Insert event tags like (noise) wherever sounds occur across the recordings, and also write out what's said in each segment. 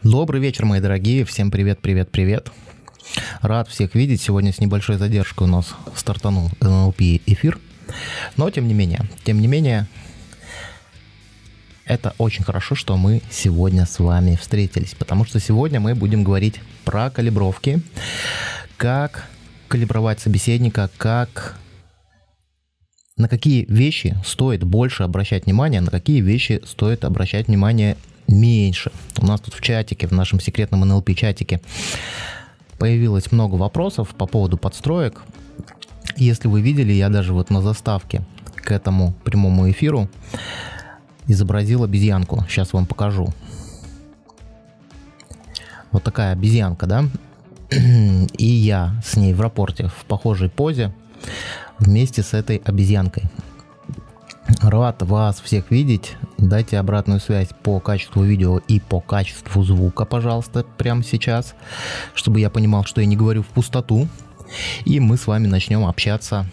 Добрый вечер, мои дорогие. Всем привет, привет, привет. Рад всех видеть. Сегодня с небольшой задержкой у нас стартанул NLP эфир. Но тем не менее, тем не менее, это очень хорошо, что мы сегодня с вами встретились, потому что сегодня мы будем говорить про калибровки, как калибровать собеседника, как на какие вещи стоит больше обращать внимание, на какие вещи стоит обращать внимание меньше. У нас тут в чатике, в нашем секретном NLP чатике появилось много вопросов по поводу подстроек. Если вы видели, я даже вот на заставке к этому прямому эфиру изобразил обезьянку. Сейчас вам покажу. Вот такая обезьянка, да? И я с ней в рапорте в похожей позе вместе с этой обезьянкой. Рад вас всех видеть. Дайте обратную связь по качеству видео и по качеству звука, пожалуйста, прямо сейчас, чтобы я понимал, что я не говорю в пустоту. И мы с вами начнем общаться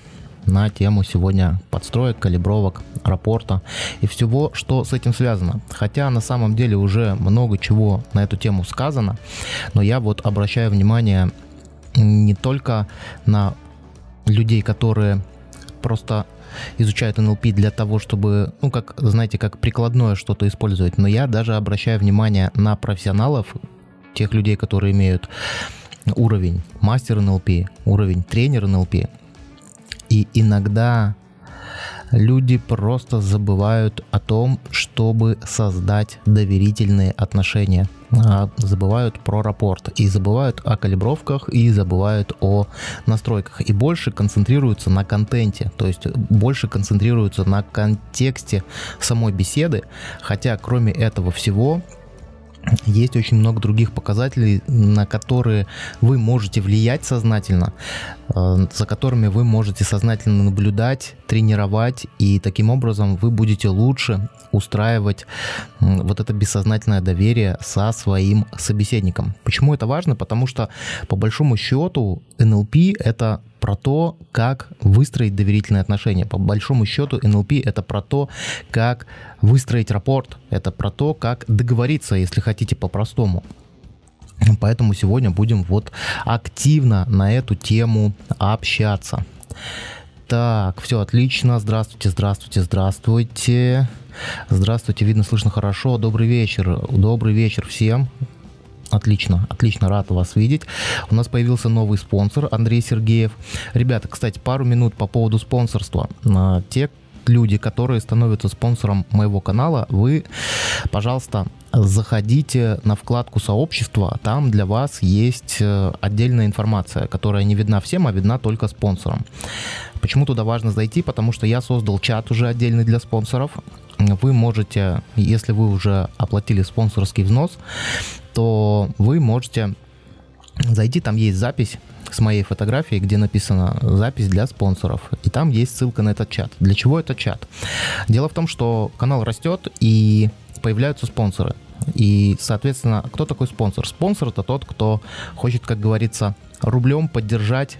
на тему сегодня подстроек, калибровок, рапорта и всего, что с этим связано. Хотя на самом деле уже много чего на эту тему сказано, но я вот обращаю внимание не только на людей, которые просто изучают NLP для того, чтобы, ну, как, знаете, как прикладное что-то использовать. Но я даже обращаю внимание на профессионалов, тех людей, которые имеют уровень мастер NLP, уровень тренер NLP. И иногда люди просто забывают о том, чтобы создать доверительные отношения. А, забывают про рапорт, и забывают о калибровках, и забывают о настройках, и больше концентрируются на контенте, то есть больше концентрируются на контексте самой беседы, хотя кроме этого всего есть очень много других показателей, на которые вы можете влиять сознательно, э, за которыми вы можете сознательно наблюдать, тренировать, и таким образом вы будете лучше устраивать вот это бессознательное доверие со своим собеседником. Почему это важно? Потому что по большому счету NLP это про то, как выстроить доверительные отношения. По большому счету NLP это про то, как выстроить рапорт, это про то, как договориться, если хотите по-простому. Поэтому сегодня будем вот активно на эту тему общаться. Так, все отлично. Здравствуйте, здравствуйте, здравствуйте. Здравствуйте, видно, слышно хорошо. Добрый вечер. Добрый вечер всем. Отлично, отлично, рад вас видеть. У нас появился новый спонсор, Андрей Сергеев. Ребята, кстати, пару минут по поводу спонсорства. А, те люди, которые становятся спонсором моего канала, вы, пожалуйста, заходите на вкладку сообщества, там для вас есть э, отдельная информация, которая не видна всем, а видна только спонсорам. Почему туда важно зайти? Потому что я создал чат уже отдельный для спонсоров. Вы можете, если вы уже оплатили спонсорский взнос, то вы можете зайти, там есть запись с моей фотографией, где написано запись для спонсоров. И там есть ссылка на этот чат. Для чего этот чат? Дело в том, что канал растет и появляются спонсоры. И, соответственно, кто такой спонсор? Спонсор это тот, кто хочет, как говорится, рублем поддержать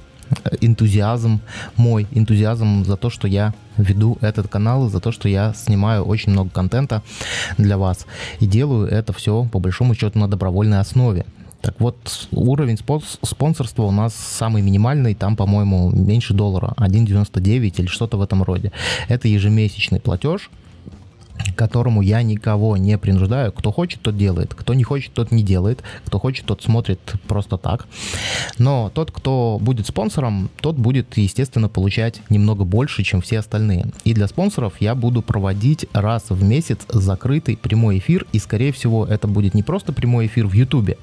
энтузиазм, мой энтузиазм за то, что я веду этот канал, за то, что я снимаю очень много контента для вас. И делаю это все, по большому счету, на добровольной основе. Так вот, уровень спонсорства у нас самый минимальный, там, по-моему, меньше доллара, 1,99 или что-то в этом роде. Это ежемесячный платеж, которому я никого не принуждаю. Кто хочет, тот делает. Кто не хочет, тот не делает. Кто хочет, тот смотрит просто так. Но тот, кто будет спонсором, тот будет, естественно, получать немного больше, чем все остальные. И для спонсоров я буду проводить раз в месяц закрытый прямой эфир. И, скорее всего, это будет не просто прямой эфир в YouTube,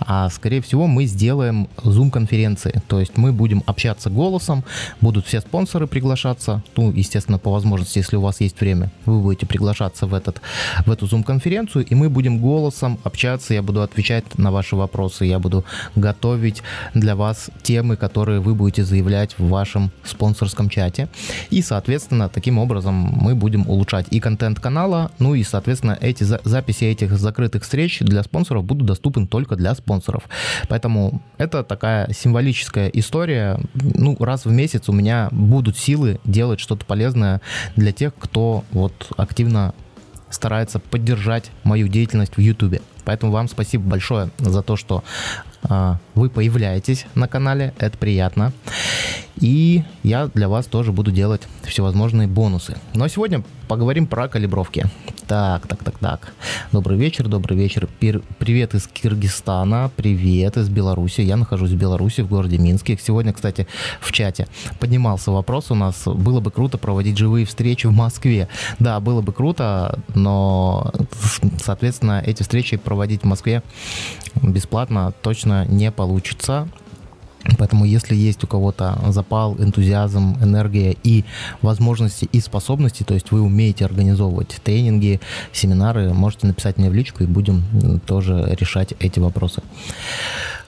а, скорее всего, мы сделаем Zoom-конференции. То есть мы будем общаться голосом, будут все спонсоры приглашаться. Ну, естественно, по возможности, если у вас есть время, вы будете приглашать приглашаться в, этот, в эту Zoom-конференцию, и мы будем голосом общаться, я буду отвечать на ваши вопросы, я буду готовить для вас темы, которые вы будете заявлять в вашем спонсорском чате. И, соответственно, таким образом мы будем улучшать и контент канала, ну и, соответственно, эти за записи этих закрытых встреч для спонсоров будут доступны только для спонсоров. Поэтому это такая символическая история. Ну, раз в месяц у меня будут силы делать что-то полезное для тех, кто вот активно старается поддержать мою деятельность в YouTube. Поэтому вам спасибо большое за то, что э, вы появляетесь на канале, это приятно. И я для вас тоже буду делать всевозможные бонусы. Но сегодня поговорим про калибровки. Так, так, так, так. Добрый вечер, добрый вечер. Пир, привет из Киргизстана, привет из Беларуси. Я нахожусь в Беларуси, в городе Минске. Сегодня, кстати, в чате поднимался вопрос у нас, было бы круто проводить живые встречи в Москве. Да, было бы круто, но, соответственно, эти встречи проводить в Москве бесплатно точно не получится. Поэтому если есть у кого-то запал, энтузиазм, энергия и возможности и способности, то есть вы умеете организовывать тренинги, семинары, можете написать мне в личку и будем тоже решать эти вопросы.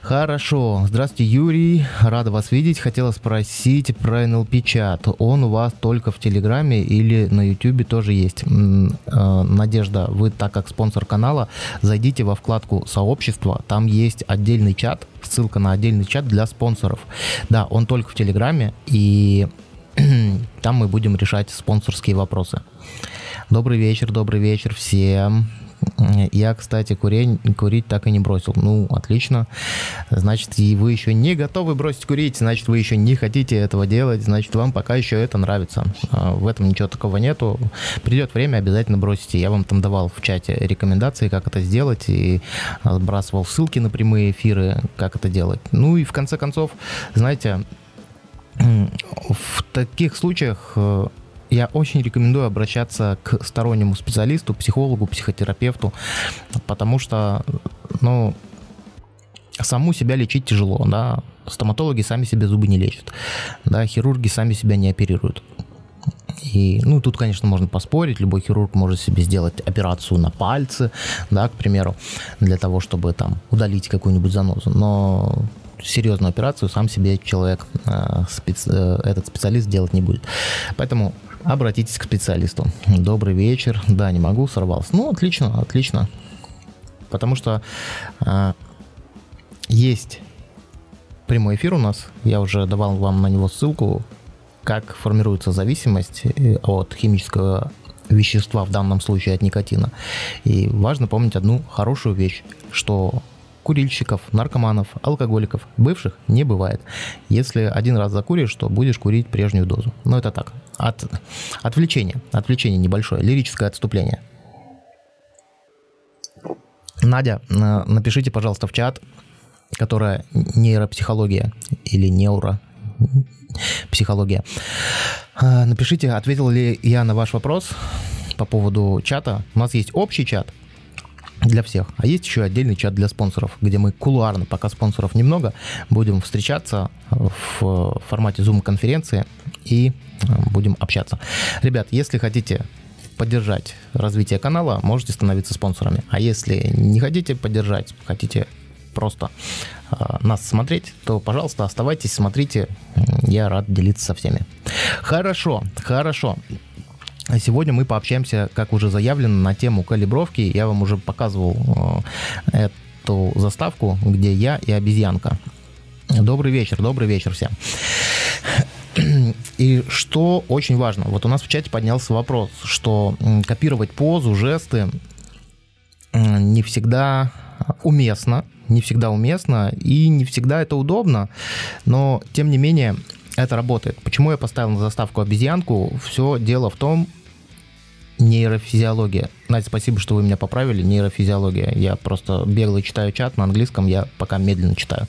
Хорошо. Здравствуйте, Юрий. Рада вас видеть. Хотела спросить про NLP чат. Он у вас только в Телеграме или на YouTube тоже есть? Э, Надежда, вы так как спонсор канала, зайдите во вкладку сообщества. Там есть отдельный чат, ссылка на отдельный чат для спонсоров. Да, он только в Телеграме, и (clears throat) там мы будем решать спонсорские вопросы. Добрый вечер, добрый вечер всем. Я, кстати, курень, курить так и не бросил. Ну, отлично. Значит, и вы еще не готовы бросить курить, значит, вы еще не хотите этого делать, значит, вам пока еще это нравится. А, в этом ничего такого нету. Придет время, обязательно бросите. Я вам там давал в чате рекомендации, как это сделать, и сбрасывал ссылки на прямые эфиры, как это делать. Ну и в конце концов, знаете, в таких случаях э, я очень рекомендую обращаться к стороннему специалисту, психологу, психотерапевту, потому что, ну, саму себя лечить тяжело, да, стоматологи сами себе зубы не лечат, да, хирурги сами себя не оперируют. И, ну, тут, конечно, можно поспорить, любой хирург может себе сделать операцию на пальце, да, к примеру, для того, чтобы там удалить какую-нибудь занозу, но серьезную операцию сам себе человек, э, специ... Э, этот специалист делать не будет. Поэтому обратитесь к специалисту. Добрый вечер. Да, не могу, сорвался. Ну, отлично, отлично. Потому что э, есть прямой эфир у нас. Я уже давал вам на него ссылку, как формируется зависимость э, от химического вещества, в данном случае от никотина. И важно помнить одну хорошую вещь, что курильщиков, наркоманов, алкоголиков, бывших не бывает. Если один раз закуришь, то будешь курить прежнюю дозу. Но это так, от, отвлечение, отвлечение небольшое, лирическое отступление. Надя, напишите, пожалуйста, в чат, которая нейропсихология или неуро психология. А, напишите, ответил ли я на ваш вопрос по поводу чата. У нас есть общий чат, для всех. А есть еще отдельный чат для спонсоров, где мы кулуарно, пока спонсоров немного, будем встречаться в формате Zoom-конференции и э, будем общаться. Ребят, если хотите поддержать развитие канала, можете становиться спонсорами. А если не хотите поддержать, хотите просто э, нас смотреть, то, пожалуйста, оставайтесь, смотрите. Я рад делиться со всеми. Хорошо, хорошо. А сегодня мы пообщаемся, как уже заявлено, на тему калибровки. Я вам уже показывал э, эту заставку, где я и обезьянка. Добрый вечер, добрый вечер всем. И что очень важно, вот у нас в чате поднялся вопрос, что копировать позу, жесты не всегда уместно, не всегда уместно и не всегда это удобно, но тем не менее это работает. Почему я поставил на заставку обезьянку? Все дело в том, нейрофизиология. Надя, спасибо, что вы меня поправили. Нейрофизиология. Я просто бегло читаю чат на английском, я пока медленно читаю.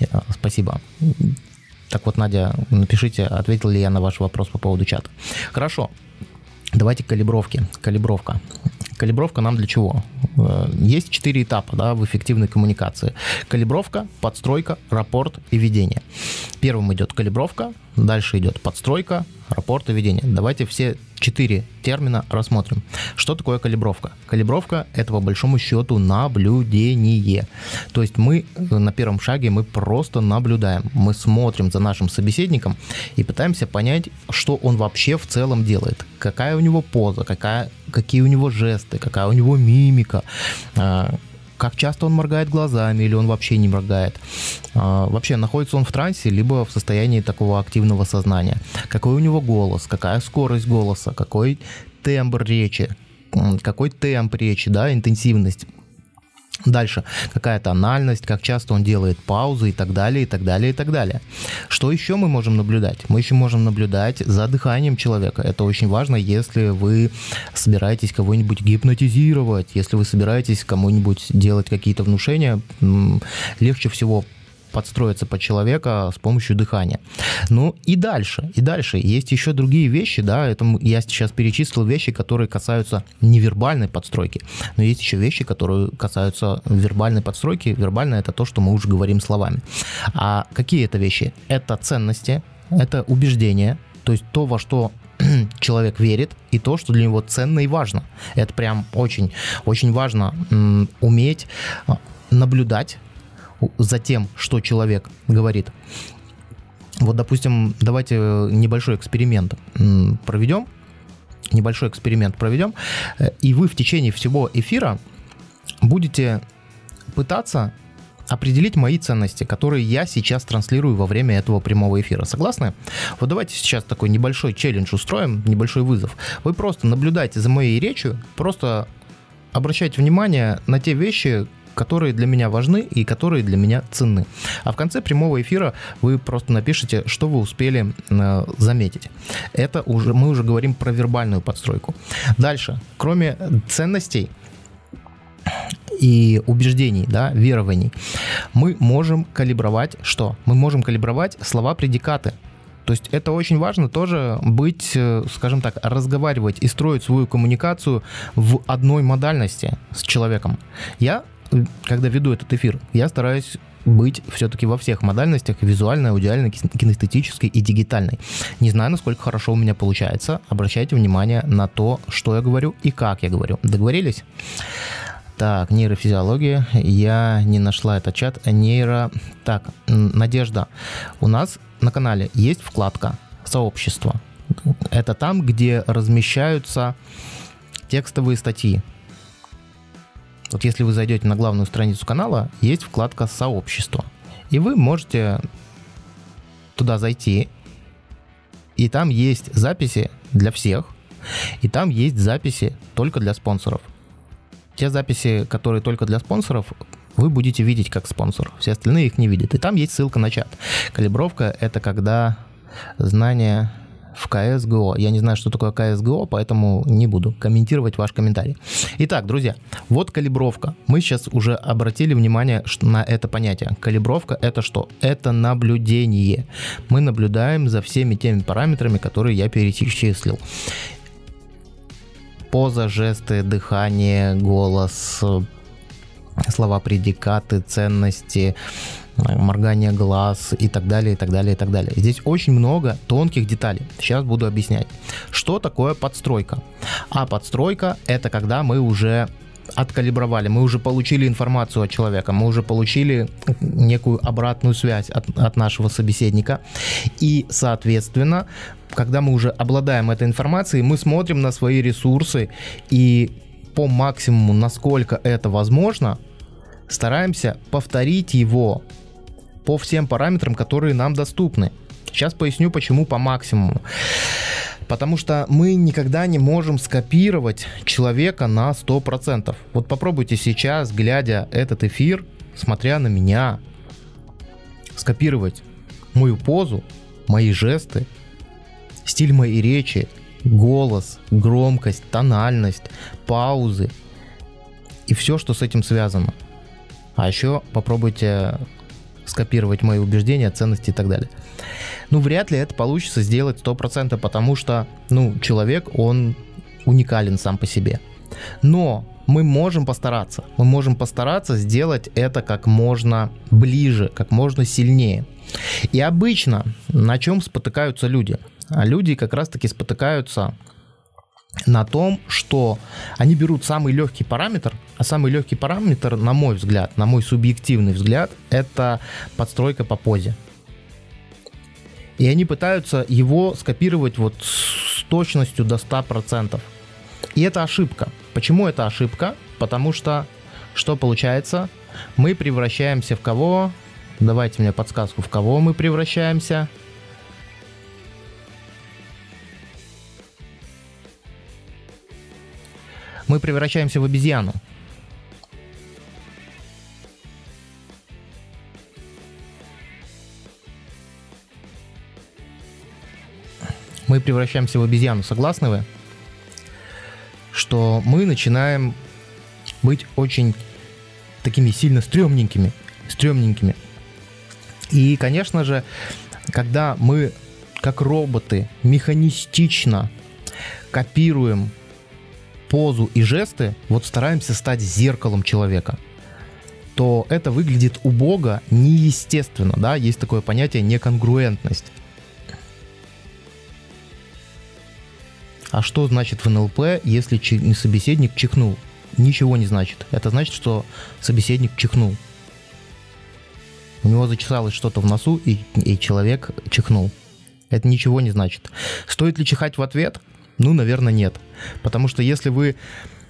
Э, спасибо. Так вот, Надя, напишите, ответил ли я на ваш вопрос по поводу чата. Хорошо. Давайте калибровки. Калибровка. Калибровка нам для чего? Э, есть четыре этапа да, в эффективной коммуникации. Калибровка, подстройка, рапорт и ведение. Первым идет калибровка, дальше идет подстройка, рапорт и ведение. Давайте все четыре термина рассмотрим. Что такое калибровка? Калибровка — это по большому счету наблюдение. То есть мы э, на первом шаге мы просто наблюдаем. Мы смотрим за нашим собеседником и пытаемся понять, что он вообще в целом делает. Какая у него поза, какая, какие у него жесты, какая у него мимика, а, как часто он моргает глазами или он вообще не моргает. А, вообще, находится он в трансе, либо в состоянии такого активного сознания. Какой у него голос, какая скорость голоса, какой тембр речи. какой темп речи, да, интенсивность. Дальше, какая тональность, как часто он делает паузы и так далее, и так далее, и так далее. Что еще мы можем наблюдать? Мы еще можем наблюдать за дыханием человека. Это очень важно, если вы собираетесь кого-нибудь гипнотизировать, если вы собираетесь кому-нибудь делать какие-то внушения, легче всего подстроиться под человека с помощью дыхания. Ну и дальше, и дальше. Есть еще другие вещи, да, это я сейчас перечислил вещи, которые касаются невербальной подстройки, но есть еще вещи, которые касаются вербальной подстройки. Вербальная это то, что мы уже говорим словами. А какие это вещи? Это ценности, это убеждения, то есть то, во что (clears throat) человек верит, и то, что для него ценно и важно. Это прям очень, очень важно уметь а, наблюдать за тем, что человек говорит. Вот, допустим, давайте небольшой эксперимент проведем. Небольшой эксперимент проведем. Э, и вы в течение всего эфира будете пытаться определить мои ценности, которые я сейчас транслирую во время этого прямого эфира. Согласны? Вот давайте сейчас такой небольшой челлендж устроим, небольшой вызов. Вы просто наблюдайте за моей речью, просто обращайте внимание на те вещи, которые для меня важны и которые для меня ценны. А в конце прямого эфира вы просто напишите, что вы успели э, заметить. Это уже мы уже говорим про вербальную подстройку. Дальше, кроме ценностей, и убеждений, да, верований, мы можем калибровать что? Мы можем калибровать слова-предикаты. То есть это очень важно тоже быть, э, скажем так, разговаривать и строить свою коммуникацию в одной модальности с человеком. Я когда веду этот эфир, я стараюсь быть все-таки во всех модальностях, визуальной, аудиальной, кинестетической и дигитальной. Не знаю, насколько хорошо у меня получается. Обращайте внимание на то, что я говорю и как я говорю. Договорились? Так, нейрофизиология. Я не нашла этот чат. Нейро... Так, Надежда. У нас на канале есть вкладка «Сообщество». Это там, где размещаются текстовые статьи. Вот если вы зайдете на главную страницу канала, есть вкладка «Сообщество». И вы можете туда зайти, и там есть записи для всех, и там есть записи только для спонсоров. Те записи, которые только для спонсоров, вы будете видеть как спонсор. Все остальные их не видят. И там есть ссылка на чат. Калибровка — это когда знание в CSGO. Я не знаю, что такое CSGO, поэтому не буду комментировать ваш комментарий. Итак, друзья, вот калибровка. Мы сейчас уже обратили внимание на это понятие. Калибровка это что? Это наблюдение. Мы наблюдаем за всеми теми параметрами, которые я перечислил поза, жесты, дыхание, голос, слова предикаты, ценности, моргание глаз и так далее, и так далее, и так далее. Здесь очень много тонких деталей. Сейчас буду объяснять. Что такое подстройка? А подстройка это когда мы уже откалибровали, мы уже получили информацию от человека, мы уже получили некую обратную связь от, от нашего собеседника. И, соответственно, когда мы уже обладаем этой информацией, мы смотрим на свои ресурсы и по максимуму, насколько это возможно, стараемся повторить его по всем параметрам, которые нам доступны. Сейчас поясню, почему по максимуму. Потому что мы никогда не можем скопировать человека на 100%. Вот попробуйте сейчас, глядя этот эфир, смотря на меня, скопировать мою позу, мои жесты, стиль моей речи, голос, громкость, тональность, паузы и все, что с этим связано. А еще попробуйте скопировать мои убеждения, ценности и так далее. Ну, вряд ли это получится сделать 100%, потому что, ну, человек, он уникален сам по себе. Но мы можем постараться. Мы можем постараться сделать это как можно ближе, как можно сильнее. И обычно на чем спотыкаются люди? А люди как раз-таки спотыкаются на том, что они берут самый легкий параметр, а самый легкий параметр, на мой взгляд, на мой субъективный взгляд, это подстройка по позе. И они пытаются его скопировать вот с точностью до 100%. И это ошибка. Почему это ошибка? Потому что что получается? Мы превращаемся в кого? Давайте мне подсказку, в кого мы превращаемся? Мы превращаемся в обезьяну. Мы превращаемся в обезьяну, согласны вы? Что мы начинаем быть очень такими сильно стрёмненькими, стрёмненькими. И, конечно же, когда мы как роботы механистично копируем позу и жесты, вот стараемся стать зеркалом человека, то это выглядит убого, неестественно, да, есть такое понятие неконгруентность. А что значит в НЛП, если собеседник чихнул? Ничего не значит. Это значит, что собеседник чихнул. У него зачесалось что-то в носу, и, и человек чихнул. Это ничего не значит. Стоит ли чихать в ответ? Ну, наверное, нет. Потому что если вы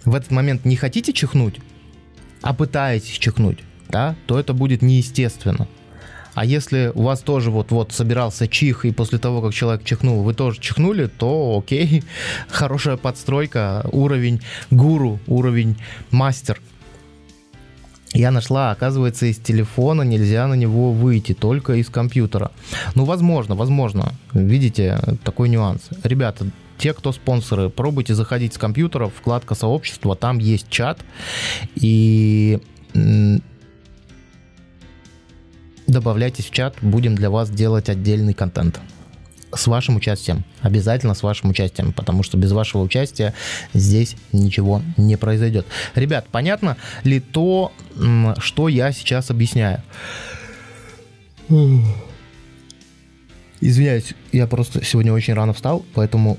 в этот момент не хотите чихнуть, а пытаетесь чихнуть, да, то это будет неестественно. А если у вас тоже вот-вот собирался чих, и после того, как человек чихнул, вы тоже чихнули, то окей, (laughs) хорошая подстройка, уровень гуру, уровень мастер – я нашла, оказывается, из телефона нельзя на него выйти, только из компьютера. Ну, возможно, возможно. Видите, такой нюанс. Ребята, те, кто спонсоры, пробуйте заходить с компьютера, вкладка сообщества, там есть чат, и добавляйтесь в чат, будем для вас делать отдельный контент с вашим участием. Обязательно с вашим участием, потому что без вашего участия здесь ничего не произойдет. Ребят, понятно ли то, что я сейчас объясняю? Извиняюсь, я просто сегодня очень рано встал, поэтому...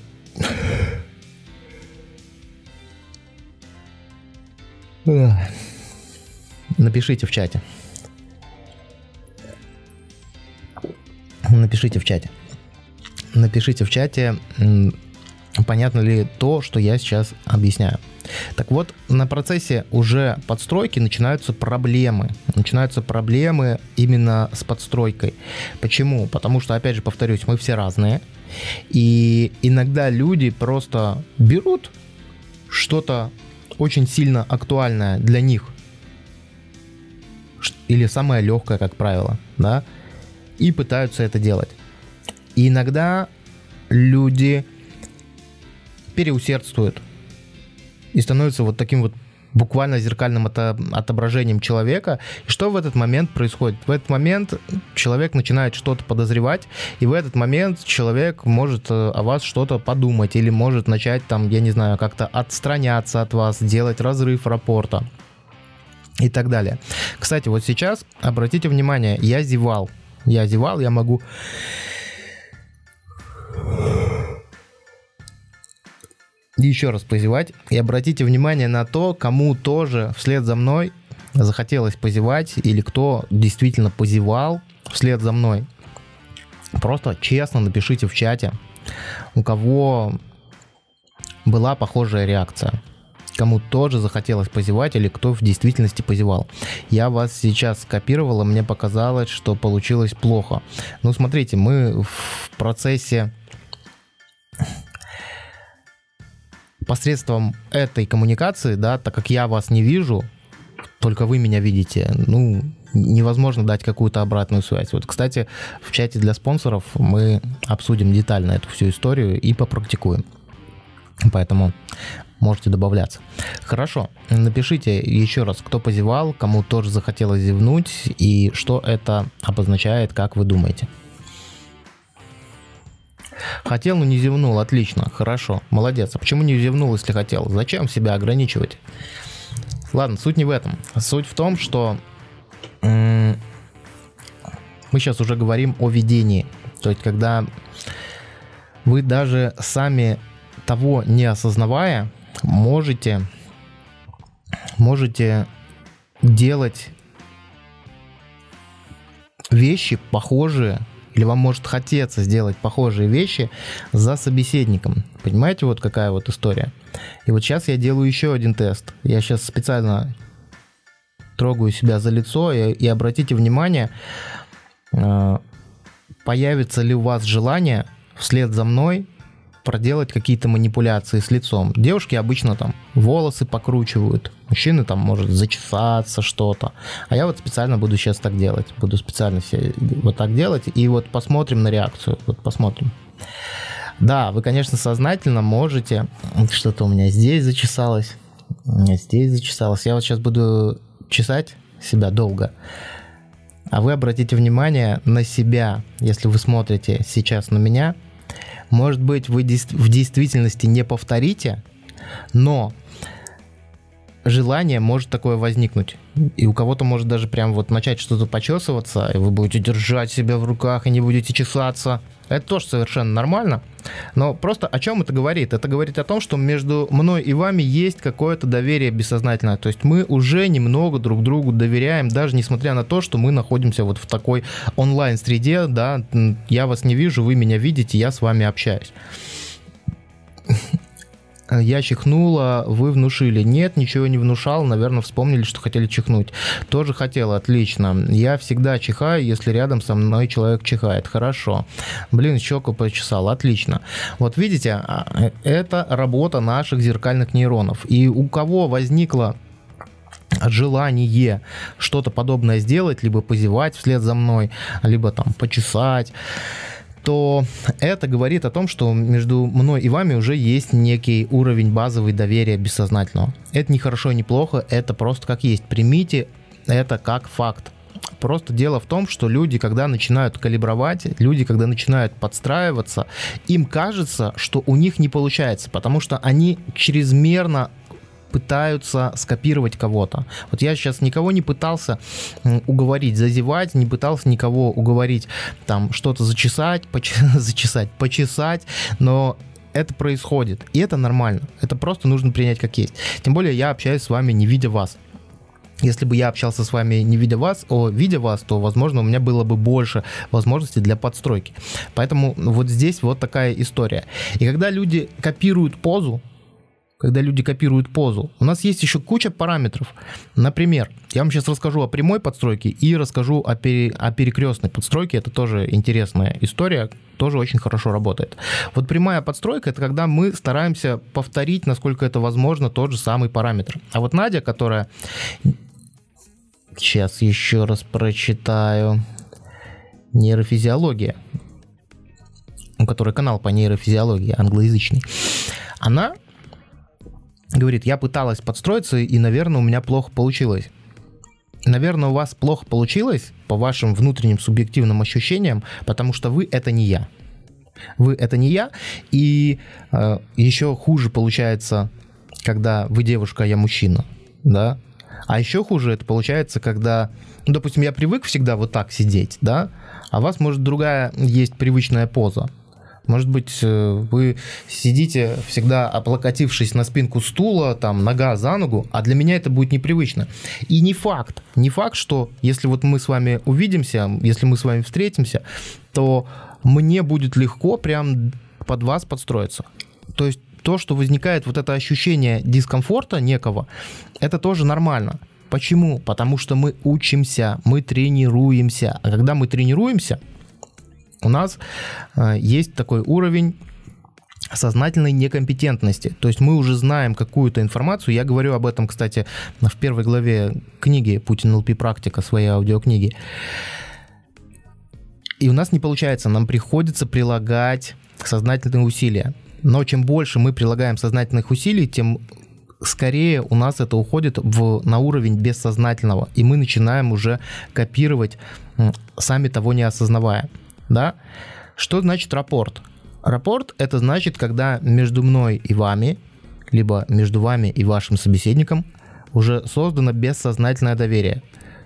Напишите в чате. Напишите в чате напишите в чате, понятно ли то, что я сейчас объясняю. Так вот, на процессе уже подстройки начинаются проблемы. Начинаются проблемы именно с подстройкой. Почему? Потому что, опять же, повторюсь, мы все разные. И иногда люди просто берут что-то очень сильно актуальное для них. Или самое легкое, как правило, да, и пытаются это делать. И иногда люди переусердствуют и становятся вот таким вот буквально зеркальным отображением человека. И что в этот момент происходит? В этот момент человек начинает что-то подозревать, и в этот момент человек может э, о вас что-то подумать, или может начать там, я не знаю, как-то отстраняться от вас, делать разрыв рапорта и так далее. Кстати, вот сейчас обратите внимание, я зевал. Я зевал, я могу еще раз позевать. И обратите внимание на то, кому тоже вслед за мной захотелось позевать, или кто действительно позевал вслед за мной. Просто честно напишите в чате, у кого была похожая реакция. Кому тоже захотелось позевать или кто в действительности позевал. Я вас сейчас скопировал, и мне показалось, что получилось плохо. Ну, смотрите, мы в процессе посредством этой коммуникации, да, так как я вас не вижу, только вы меня видите, ну, невозможно дать какую-то обратную связь. Вот, кстати, в чате для спонсоров мы обсудим детально эту всю историю и попрактикуем. Поэтому можете добавляться. Хорошо, напишите еще раз, кто позевал, кому тоже захотелось зевнуть и что это обозначает, как вы думаете. Хотел, но не зевнул. Отлично, хорошо, молодец. А почему не зевнул, если хотел? Зачем себя ограничивать? Ладно, суть не в этом. Суть в том, что мы сейчас уже говорим о видении. То есть, когда вы даже сами того не осознавая, можете, можете делать вещи похожие или вам может хотеться сделать похожие вещи за собеседником. Понимаете, вот какая вот история. И вот сейчас я делаю еще один тест. Я сейчас специально трогаю себя за лицо и, и обратите внимание, э, появится ли у вас желание вслед за мной проделать какие-то манипуляции с лицом. Девушки обычно там волосы покручивают, мужчины там может зачесаться что-то. А я вот специально буду сейчас так делать. Буду специально все вот так делать. И вот посмотрим на реакцию. Вот посмотрим. Да, вы, конечно, сознательно можете... Что-то у меня здесь зачесалось. У меня здесь зачесалось. Я вот сейчас буду чесать себя долго. А вы обратите внимание на себя, если вы смотрите сейчас на меня. Может быть, вы в действительности не повторите, но желание может такое возникнуть. И у кого-то может даже прям вот начать что-то почесываться, и вы будете держать себя в руках и не будете чесаться. Это тоже совершенно нормально. Но просто о чем это говорит? Это говорит о том, что между мной и вами есть какое-то доверие бессознательное. То есть мы уже немного друг другу доверяем, даже несмотря на то, что мы находимся вот в такой онлайн-среде, да, я вас не вижу, вы меня видите, я с вами общаюсь. Я чихнула, вы внушили. Нет, ничего не внушал, наверное, вспомнили, что хотели чихнуть. Тоже хотела, отлично. Я всегда чихаю, если рядом со мной человек чихает. Хорошо. Блин, щеку почесал, отлично. Вот видите, а, это работа наших зеркальных нейронов. И у кого возникла желание что-то подобное сделать, либо позевать вслед за мной, либо там почесать, то это говорит о том, что между мной и вами уже есть некий уровень базовой доверия бессознательного. Это не хорошо и не плохо, это просто как есть. Примите это как факт. Просто дело в том, что люди, когда начинают калибровать, люди, когда начинают подстраиваться, им кажется, что у них не получается, потому что они чрезмерно пытаются скопировать кого-то. Вот я сейчас никого не пытался уговорить зазевать, не пытался никого уговорить там что-то зачесать, поч (laughs) зачесать, почесать, но это происходит, и это нормально. Это просто нужно принять как есть. Тем более я общаюсь с вами, не видя вас. Если бы я общался с вами не видя вас, о, видя вас, то, возможно, у меня было бы больше возможностей для подстройки. Поэтому вот здесь вот такая история. И когда люди копируют позу, когда люди копируют позу. У нас есть еще куча параметров. Например, я вам сейчас расскажу о прямой подстройке и расскажу о, пере, о перекрестной подстройке. Это тоже интересная история, тоже очень хорошо работает. Вот прямая подстройка это когда мы стараемся повторить, насколько это возможно, тот же самый параметр. А вот Надя, которая... Сейчас еще раз прочитаю. Нейрофизиология у которой канал по нейрофизиологии англоязычный, она говорит, я пыталась подстроиться, и, наверное, у меня плохо получилось. Наверное, у вас плохо получилось по вашим внутренним субъективным ощущениям, потому что вы это не я. Вы это не я, и э, еще хуже получается, когда вы девушка, а я мужчина, да. А еще хуже это получается, когда, ну, допустим, я привык всегда вот так сидеть, да, а у вас может другая есть привычная поза. Может быть, э, вы сидите всегда облокотившись на спинку стула, там, нога за ногу, а для меня это будет непривычно. И не факт, не факт, что если вот мы с вами увидимся, если мы с вами встретимся, то мне будет легко прям под вас подстроиться. То есть то, что возникает вот это ощущение дискомфорта некого, это тоже нормально. Почему? Потому что мы учимся, мы тренируемся. А когда мы тренируемся, у нас э, есть такой уровень сознательной некомпетентности. То есть мы уже знаем какую-то информацию. Я говорю об этом, кстати, в первой главе книги «Путин ЛП практика», своей аудиокниги. И у нас не получается, нам приходится прилагать сознательные усилия. Но чем больше мы прилагаем сознательных усилий, тем скорее у нас это уходит в, на уровень бессознательного, и мы начинаем уже копировать, сами того не осознавая да? Что значит рапорт? Рапорт — это значит, когда между мной и вами, либо между вами и вашим собеседником уже создано бессознательное доверие.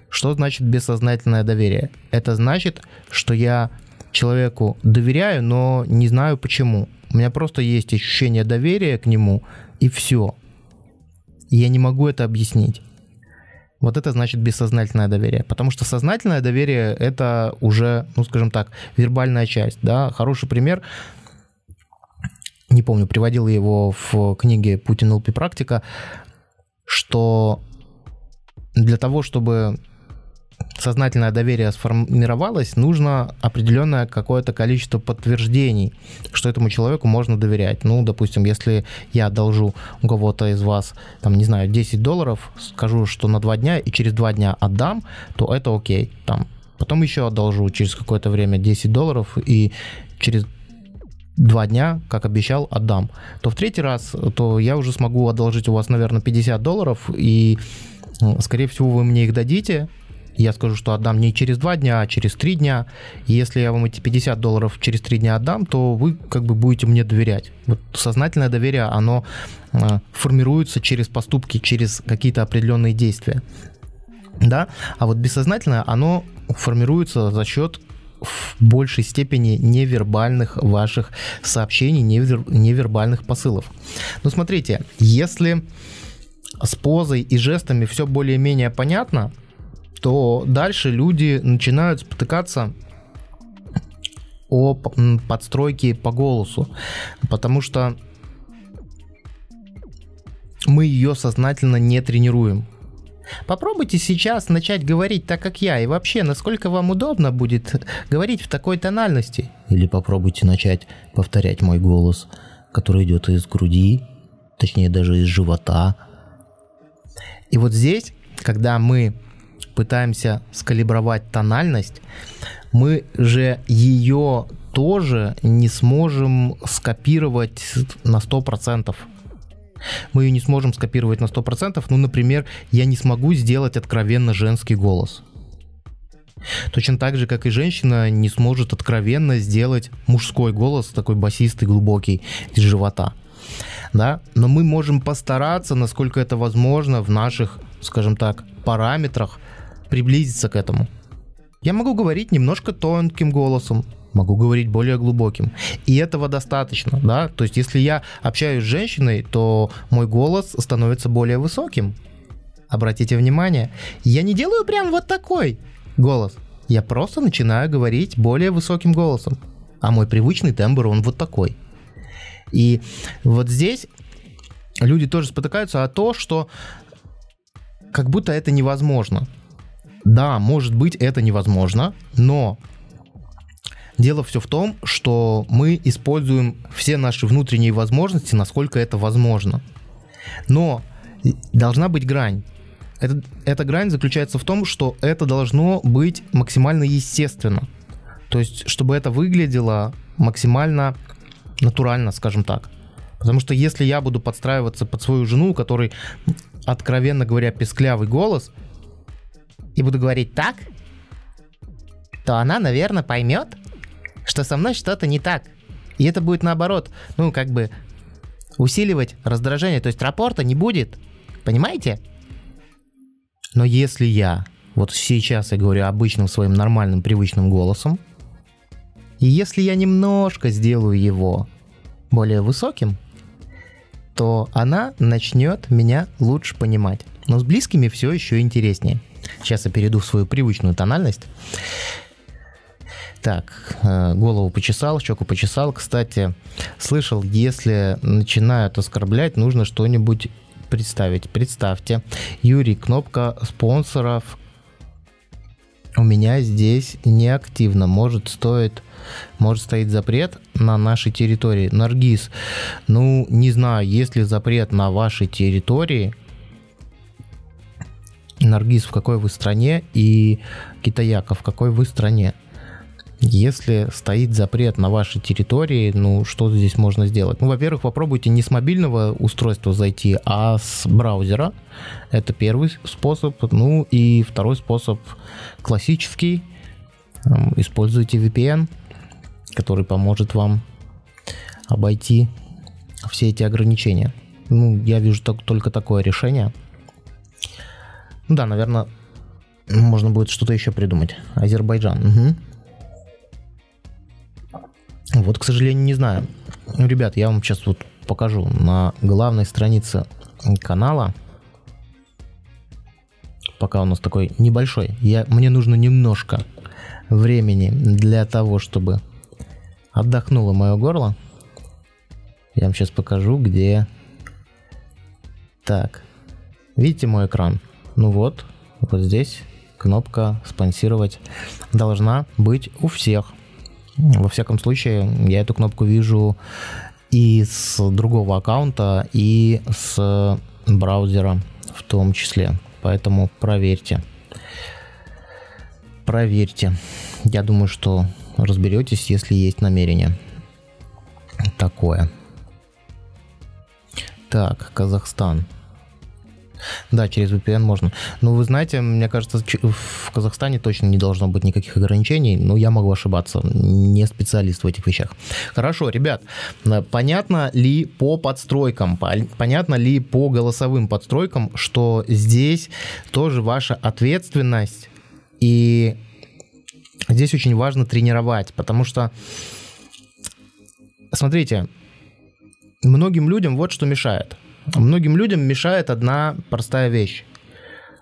Что значит бессознательное доверие? Это значит, что я человеку доверяю, но не знаю почему. У меня просто есть ощущение доверия к нему, и все. Я не могу это объяснить. Вот это значит бессознательное доверие. Потому что сознательное доверие — это уже, ну, скажем так, вербальная часть. Да? Хороший пример, не помню, приводил его в книге «Путин ЛП практика», что для того, чтобы сознательное доверие сформировалось, нужно определенное какое-то количество подтверждений, что этому человеку можно доверять. Ну, допустим, если я одолжу у кого-то из вас, там, не знаю, 10 долларов, скажу, что на 2 дня, и через 2 дня отдам, то это окей. Там, потом еще одолжу через какое-то время 10 долларов, и через два дня, как обещал, отдам. То в третий раз, то я уже смогу одолжить у вас, наверное, 50 долларов, и, скорее всего, вы мне их дадите, я скажу, что отдам не через два дня, а через три дня. И если я вам эти 50 долларов через три дня отдам, то вы как бы будете мне доверять. Вот сознательное доверие, оно э, формируется через поступки, через какие-то определенные действия. Да? А вот бессознательное, оно формируется за счет в большей степени невербальных ваших сообщений, невер, невербальных посылов. Ну, смотрите, если с позой и жестами все более-менее понятно, то дальше люди начинают спотыкаться о подстройке по голосу, потому что мы ее сознательно не тренируем. Попробуйте сейчас начать говорить так, как я, и вообще, насколько вам удобно будет говорить в такой тональности. Или попробуйте начать повторять мой голос, который идет из груди, точнее даже из живота. И вот здесь, когда мы пытаемся скалибровать тональность, мы же ее тоже не сможем скопировать на 100% мы ее не сможем скопировать на 100%. Ну, например, я не смогу сделать откровенно женский голос. Точно так же, как и женщина не сможет откровенно сделать мужской голос, такой басистый, глубокий, из живота. Да? Но мы можем постараться, насколько это возможно, в наших, скажем так, параметрах приблизиться к этому. Я могу говорить немножко тонким голосом, могу говорить более глубоким. И этого достаточно, да. То есть, если я общаюсь с женщиной, то мой голос становится более высоким. Обратите внимание, я не делаю прям вот такой голос. Я просто начинаю говорить более высоким голосом. А мой привычный тембр, он вот такой. И вот здесь люди тоже спотыкаются о том, что как будто это невозможно. Да, может быть, это невозможно, но Дело все в том, что мы используем все наши внутренние возможности, насколько это возможно. Но должна быть грань. Это, эта грань заключается в том, что это должно быть максимально естественно. То есть, чтобы это выглядело максимально натурально, скажем так. Потому что если я буду подстраиваться под свою жену, у которой, откровенно говоря, песклявый голос, и буду говорить так, то она, наверное, поймет, что со мной что-то не так. И это будет наоборот, ну, как бы усиливать раздражение. То есть рапорта не будет. Понимаете? Но если я, вот сейчас я говорю обычным своим нормальным привычным голосом, и если я немножко сделаю его более высоким, то она начнет меня лучше понимать. Но с близкими все еще интереснее. Сейчас я перейду в свою привычную тональность. Так, э, голову почесал, щеку почесал. Кстати, слышал, если начинают оскорблять, нужно что-нибудь представить. Представьте, Юрий, кнопка спонсоров у меня здесь не активно. Может, стоит, может стоит запрет на нашей территории. Наргиз, ну, не знаю, есть ли запрет на вашей территории. Наргиз, в какой вы стране? И Китаяка, в какой вы стране? Если стоит запрет на вашей территории, ну что здесь можно сделать? Ну, во-первых, попробуйте не с мобильного устройства зайти, а с браузера. Это первый способ. Ну и второй способ классический. Используйте VPN, который поможет вам обойти все эти ограничения. Ну, я вижу только такое решение. Ну да, наверное, можно будет что-то еще придумать. Азербайджан. Угу. Вот, к сожалению, не знаю. Ребят, я вам сейчас вот покажу на главной странице канала. Пока у нас такой небольшой. Я, мне нужно немножко времени для того, чтобы отдохнуло мое горло. Я вам сейчас покажу, где... Так. Видите мой экран? Ну вот, вот здесь кнопка спонсировать должна быть у всех. Во всяком случае, я эту кнопку вижу и с другого аккаунта, и с браузера в том числе. Поэтому проверьте. Проверьте. Я думаю, что разберетесь, если есть намерение такое. Так, Казахстан. Да, через VPN можно. Но вы знаете, мне кажется, в Казахстане точно не должно быть никаких ограничений, но я могу ошибаться, не специалист в этих вещах. Хорошо, ребят, понятно ли по подстройкам, понятно ли по голосовым подстройкам, что здесь тоже ваша ответственность, и здесь очень важно тренировать, потому что, смотрите, многим людям вот что мешает – Многим людям мешает одна простая вещь.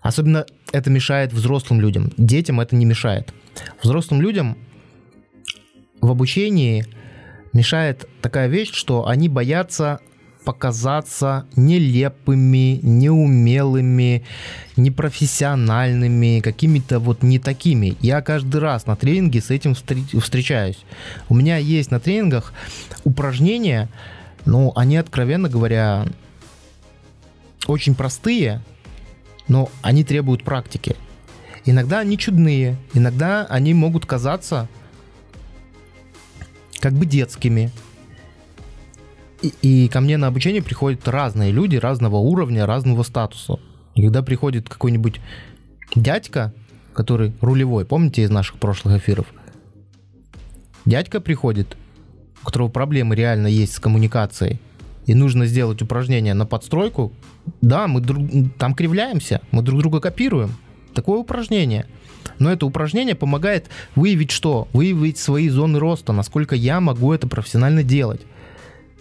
Особенно это мешает взрослым людям. Детям это не мешает. Взрослым людям в обучении мешает такая вещь, что они боятся показаться нелепыми, неумелыми, непрофессиональными, какими-то вот не такими. Я каждый раз на тренинге с этим встречаюсь. У меня есть на тренингах упражнения, но они, откровенно говоря, очень простые, но они требуют практики. Иногда они чудные, иногда они могут казаться как бы детскими. И, и ко мне на обучение приходят разные люди разного уровня, разного статуса. И когда приходит какой-нибудь дядька, который рулевой, помните из наших прошлых эфиров? Дядька приходит, у которого проблемы реально есть с коммуникацией, и нужно сделать упражнение на подстройку, да, мы друг, там кривляемся, мы друг друга копируем. Такое упражнение. Но это упражнение помогает выявить что? Выявить свои зоны роста, насколько я могу это профессионально делать.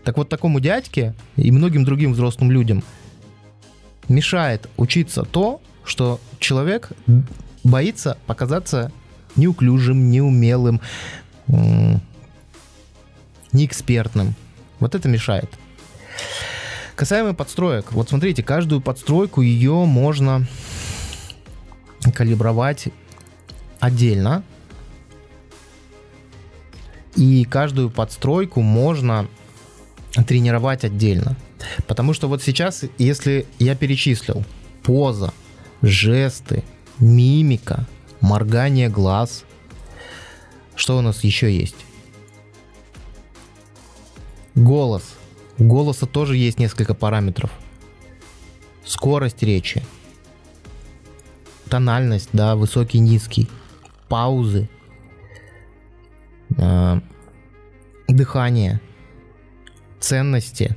Так вот такому дядьке и многим другим взрослым людям мешает учиться то, что человек боится показаться неуклюжим, неумелым, неэкспертным. Вот это мешает. Касаемо подстроек. Вот смотрите, каждую подстройку ее можно калибровать отдельно. И каждую подстройку можно тренировать отдельно. Потому что вот сейчас, если я перечислил поза, жесты, мимика, моргание глаз, что у нас еще есть? Голос – у голоса тоже есть несколько параметров. Скорость речи, тональность, да, высокий, низкий, паузы, э, дыхание, ценности,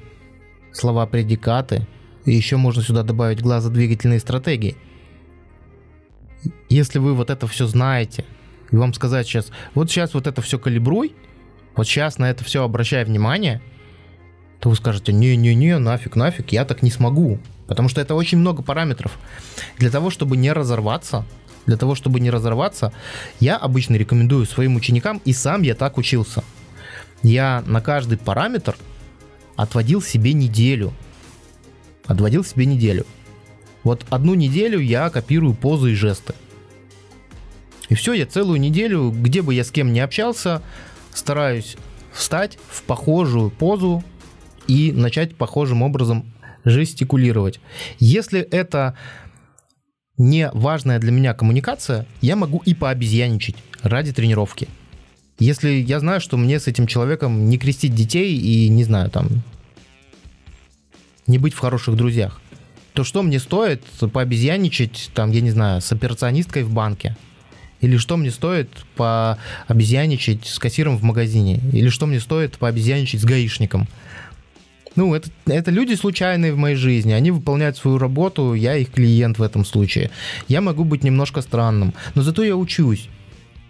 слова-предикаты. И еще можно сюда добавить глазодвигательные стратегии. Если вы вот это все знаете, и вам сказать сейчас, вот сейчас вот это все калибруй, вот сейчас на это все обращай внимание – то вы скажете, не-не-не, нафиг, нафиг, я так не смогу. Потому что это очень много параметров. Для того, чтобы не разорваться, для того, чтобы не разорваться, я обычно рекомендую своим ученикам, и сам я так учился. Я на каждый параметр отводил себе неделю. Отводил себе неделю. Вот одну неделю я копирую позы и жесты. И все, я целую неделю, где бы я с кем не общался, стараюсь встать в похожую позу, и начать похожим образом жестикулировать. Если это не важная для меня коммуникация, я могу и пообезьяничать ради тренировки. Если я знаю, что мне с этим человеком не крестить детей и, не знаю, там, не быть в хороших друзьях, то что мне стоит пообезьяничать, там, я не знаю, с операционисткой в банке? Или что мне стоит пообезьяничать с кассиром в магазине? Или что мне стоит пообезьяничать с гаишником? Ну, это, это люди случайные в моей жизни, они выполняют свою работу, я их клиент в этом случае. Я могу быть немножко странным, но зато я учусь.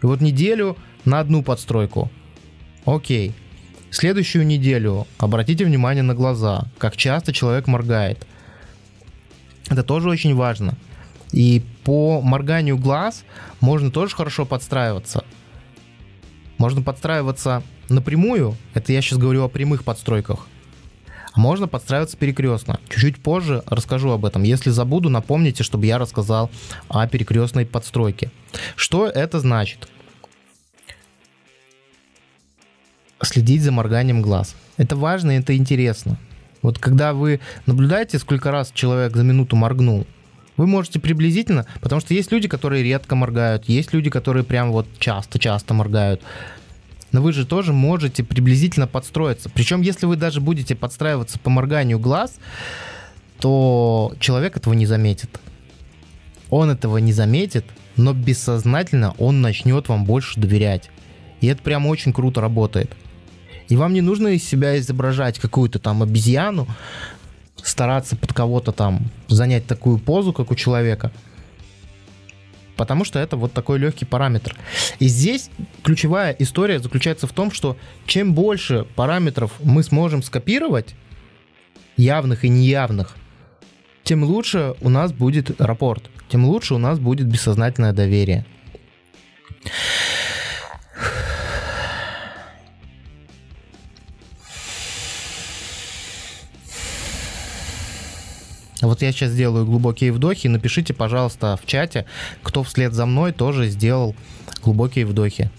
И вот неделю на одну подстройку. Окей. Следующую неделю обратите внимание на глаза, как часто человек моргает. Это тоже очень важно. И по морганию глаз можно тоже хорошо подстраиваться. Можно подстраиваться напрямую, это я сейчас говорю о прямых подстройках, можно подстраиваться перекрестно. Чуть-чуть позже расскажу об этом. Если забуду, напомните, чтобы я рассказал о перекрестной подстройке. Что это значит? Следить за морганием глаз. Это важно, это интересно. Вот когда вы наблюдаете, сколько раз человек за минуту моргнул, вы можете приблизительно, потому что есть люди, которые редко моргают, есть люди, которые прям вот часто-часто моргают. Но вы же тоже можете приблизительно подстроиться. Причем, если вы даже будете подстраиваться по морганию глаз, то человек этого не заметит. Он этого не заметит, но бессознательно он начнет вам больше доверять. И это прям очень круто работает. И вам не нужно из себя изображать какую-то там обезьяну, стараться под кого-то там занять такую позу, как у человека. Потому что это вот такой легкий параметр. И здесь ключевая история заключается в том, что чем больше параметров мы сможем скопировать, явных и неявных, тем лучше у нас будет рапорт, тем лучше у нас будет бессознательное доверие. Вот я сейчас сделаю глубокие вдохи. Напишите, пожалуйста, в чате, кто вслед за мной тоже сделал глубокие вдохи.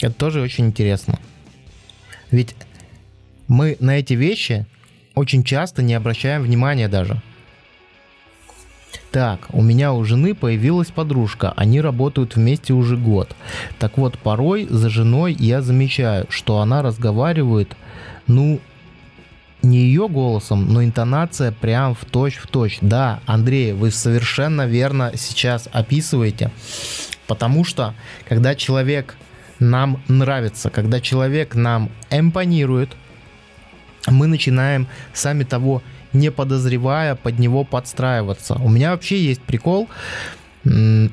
Это тоже очень интересно. Ведь мы на эти вещи очень часто не обращаем внимания даже. Так, у меня у жены появилась подружка, они работают вместе уже год. Так вот, порой за женой я замечаю, что она разговаривает, ну, не ее голосом, но интонация прям в точь в точь. Да, Андрей, вы совершенно верно сейчас описываете, потому что когда человек нам нравится, когда человек нам эмпонирует, мы начинаем, сами того не подозревая, под него подстраиваться. У меня вообще есть прикол. У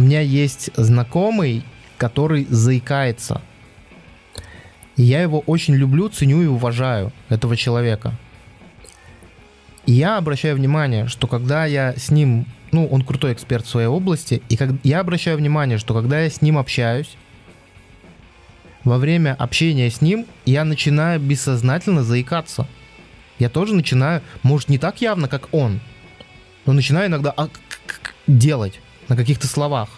меня есть знакомый, который заикается – и я его очень люблю, ценю и уважаю, этого человека. И я обращаю внимание, что когда я с ним, ну, он крутой эксперт в своей области, и как, я обращаю внимание, что когда я с ним общаюсь, во время общения с ним я начинаю бессознательно заикаться. Я тоже начинаю, может, не так явно, как он, но начинаю иногда а, делать на каких-то словах.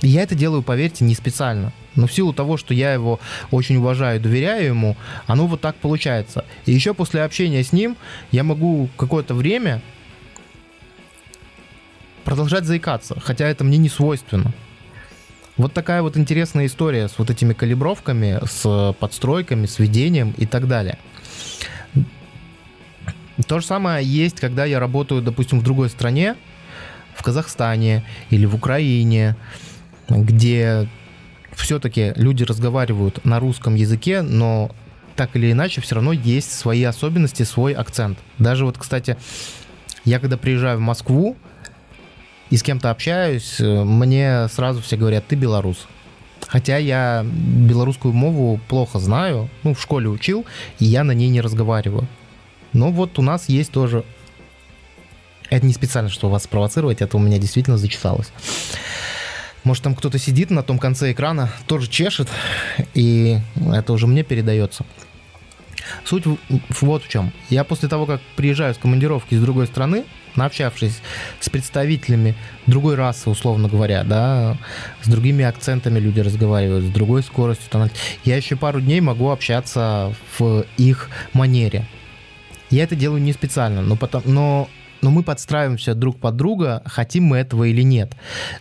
И я это делаю, поверьте, не специально. Но в силу того, что я его очень уважаю доверяю ему, оно вот так получается. И еще после общения с ним я могу какое-то время продолжать заикаться, хотя это мне не свойственно. Вот такая вот интересная история с вот этими калибровками, с подстройками, с ведением и так далее. То же самое есть, когда я работаю, допустим, в другой стране, в Казахстане или в Украине, где все-таки люди разговаривают на русском языке, но так или иначе все равно есть свои особенности, свой акцент. Даже вот, кстати, я когда приезжаю в Москву и с кем-то общаюсь, э, мне сразу все говорят, ты белорус. Хотя я белорусскую мову плохо знаю, ну, в школе учил, и я на ней не разговариваю. Но вот у нас есть тоже... Это не специально, что вас спровоцировать, это у меня действительно зачесалось. Может, там кто-то сидит на том конце экрана, тоже чешет, и это уже мне передается. Суть вот в чем. Я после того, как приезжаю с командировки из другой страны, наобщавшись с представителями другой расы, условно говоря, да, с другими акцентами люди разговаривают, с другой скоростью, я еще пару дней могу общаться в их манере. Я это делаю не специально, но, потом, но но мы подстраиваемся друг под друга, хотим мы этого или нет.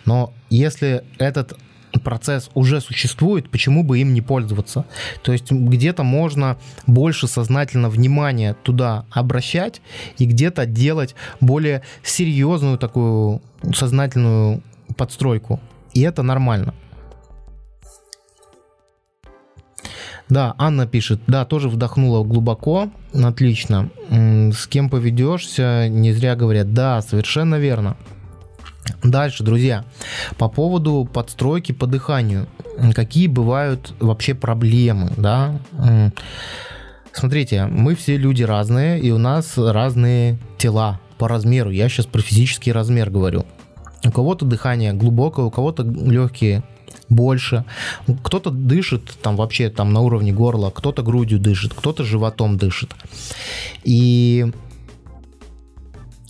Но если этот процесс уже существует, почему бы им не пользоваться? То есть где-то можно больше сознательно внимания туда обращать и где-то делать более серьезную такую сознательную подстройку. И это нормально. Да, Анна пишет, да, тоже вдохнула глубоко, отлично. С кем поведешься, не зря говорят, да, совершенно верно. Дальше, друзья, по поводу подстройки по дыханию. Какие бывают вообще проблемы, да? Смотрите, мы все люди разные, и у нас разные тела по размеру. Я сейчас про физический размер говорю. У кого-то дыхание глубокое, у кого-то легкие больше. Кто-то дышит там вообще там на уровне горла, кто-то грудью дышит, кто-то животом дышит. И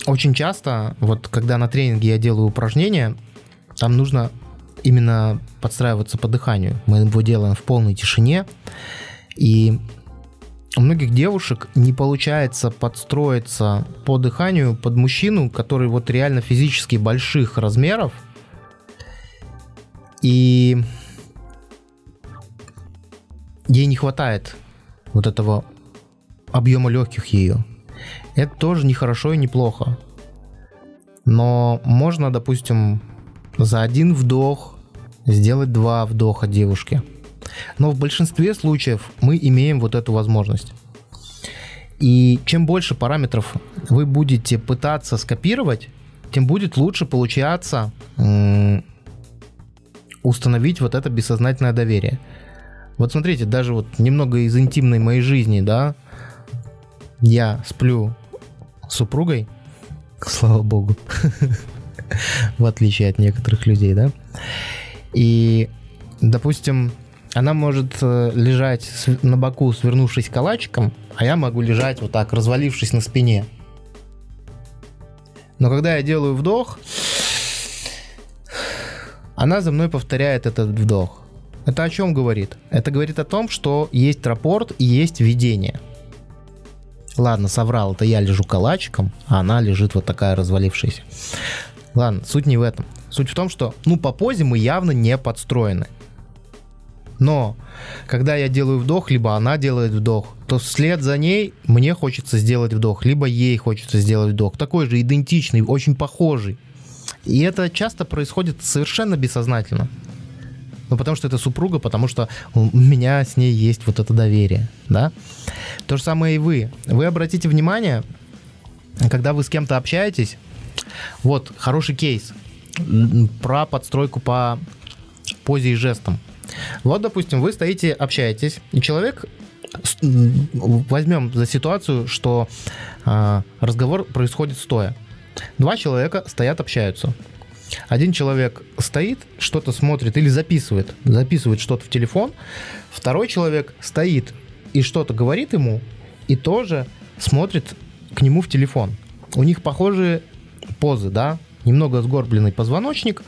очень часто, вот когда на тренинге я делаю упражнения, там нужно именно подстраиваться по дыханию. Мы его делаем в полной тишине. И у многих девушек не получается подстроиться по дыханию под мужчину, который вот реально физически больших размеров. И ей не хватает вот этого объема легких ее. Это тоже не хорошо и не плохо. Но можно, допустим, за один вдох сделать два вдоха девушке. Но в большинстве случаев мы имеем вот эту возможность. И чем больше параметров вы будете пытаться скопировать, тем будет лучше получаться установить вот это бессознательное доверие. Вот смотрите, даже вот немного из интимной моей жизни, да, я сплю супругой, слава богу, (laughs) в отличие от некоторых людей, да, и, допустим, она может э, лежать на боку, свернувшись калачиком, а я могу лежать вот так, развалившись на спине. Но когда я делаю вдох, она за мной повторяет этот вдох. Это о чем говорит? Это говорит о том, что есть рапорт и есть видение. Ладно, соврал, это я лежу калачиком, а она лежит вот такая развалившаяся. Ладно, суть не в этом. Суть в том, что, ну, по позе мы явно не подстроены. Но когда я делаю вдох, либо она делает вдох, то вслед за ней мне хочется сделать вдох, либо ей хочется сделать вдох. Такой же идентичный, очень похожий. И это часто происходит совершенно бессознательно. Ну, потому что это супруга, потому что у меня с ней есть вот это доверие, да. То же самое и вы. Вы обратите внимание, когда вы с кем-то общаетесь, вот, хороший кейс про подстройку по позе и жестам. Вот, допустим, вы стоите, общаетесь, и человек возьмем за ситуацию, что э, разговор происходит стоя. Два человека стоят, общаются. Один человек стоит, что-то смотрит или записывает, записывает что-то в телефон. Второй человек стоит и что-то говорит ему, и тоже смотрит к нему в телефон. У них похожие позы, да, немного сгорбленный позвоночник,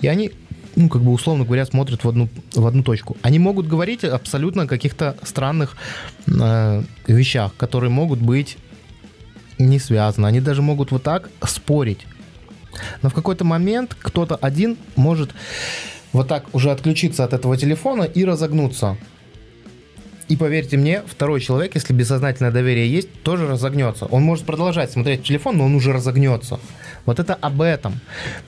и они ну, как бы, условно говоря, смотрят в одну, в одну точку. Они могут говорить абсолютно о каких-то странных э, вещах, которые могут быть не связаны. Они даже могут вот так спорить. Но в какой-то момент кто-то один может вот так уже отключиться от этого телефона и разогнуться. И поверьте мне, второй человек, если бессознательное доверие есть, тоже разогнется. Он может продолжать смотреть телефон, но он уже разогнется. Вот это об этом.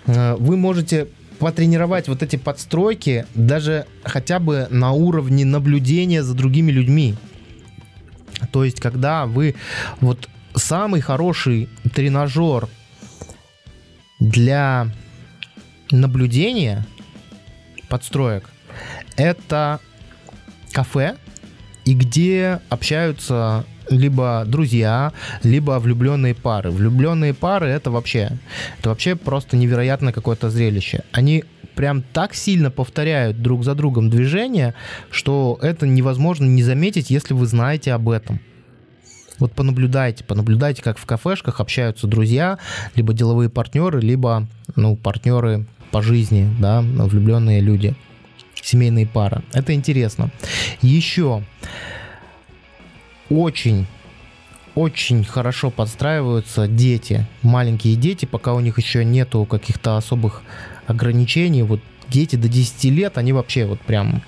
Э, вы можете потренировать вот эти подстройки даже хотя бы на уровне наблюдения за другими людьми. То есть, когда вы вот самый хороший тренажер для наблюдения подстроек это кафе, и где общаются либо друзья, либо влюбленные пары. Влюбленные пары это вообще, это вообще просто невероятное какое-то зрелище. Они прям так сильно повторяют друг за другом движения, что это невозможно не заметить, если вы знаете об этом. Вот понаблюдайте, понаблюдайте, как в кафешках общаются друзья, либо деловые партнеры, либо ну, партнеры по жизни, да, влюбленные люди, семейные пары. Это интересно. Еще очень очень хорошо подстраиваются дети, маленькие дети, пока у них еще нету каких-то особых ограничений. Вот дети до 10 лет, они вообще вот прям,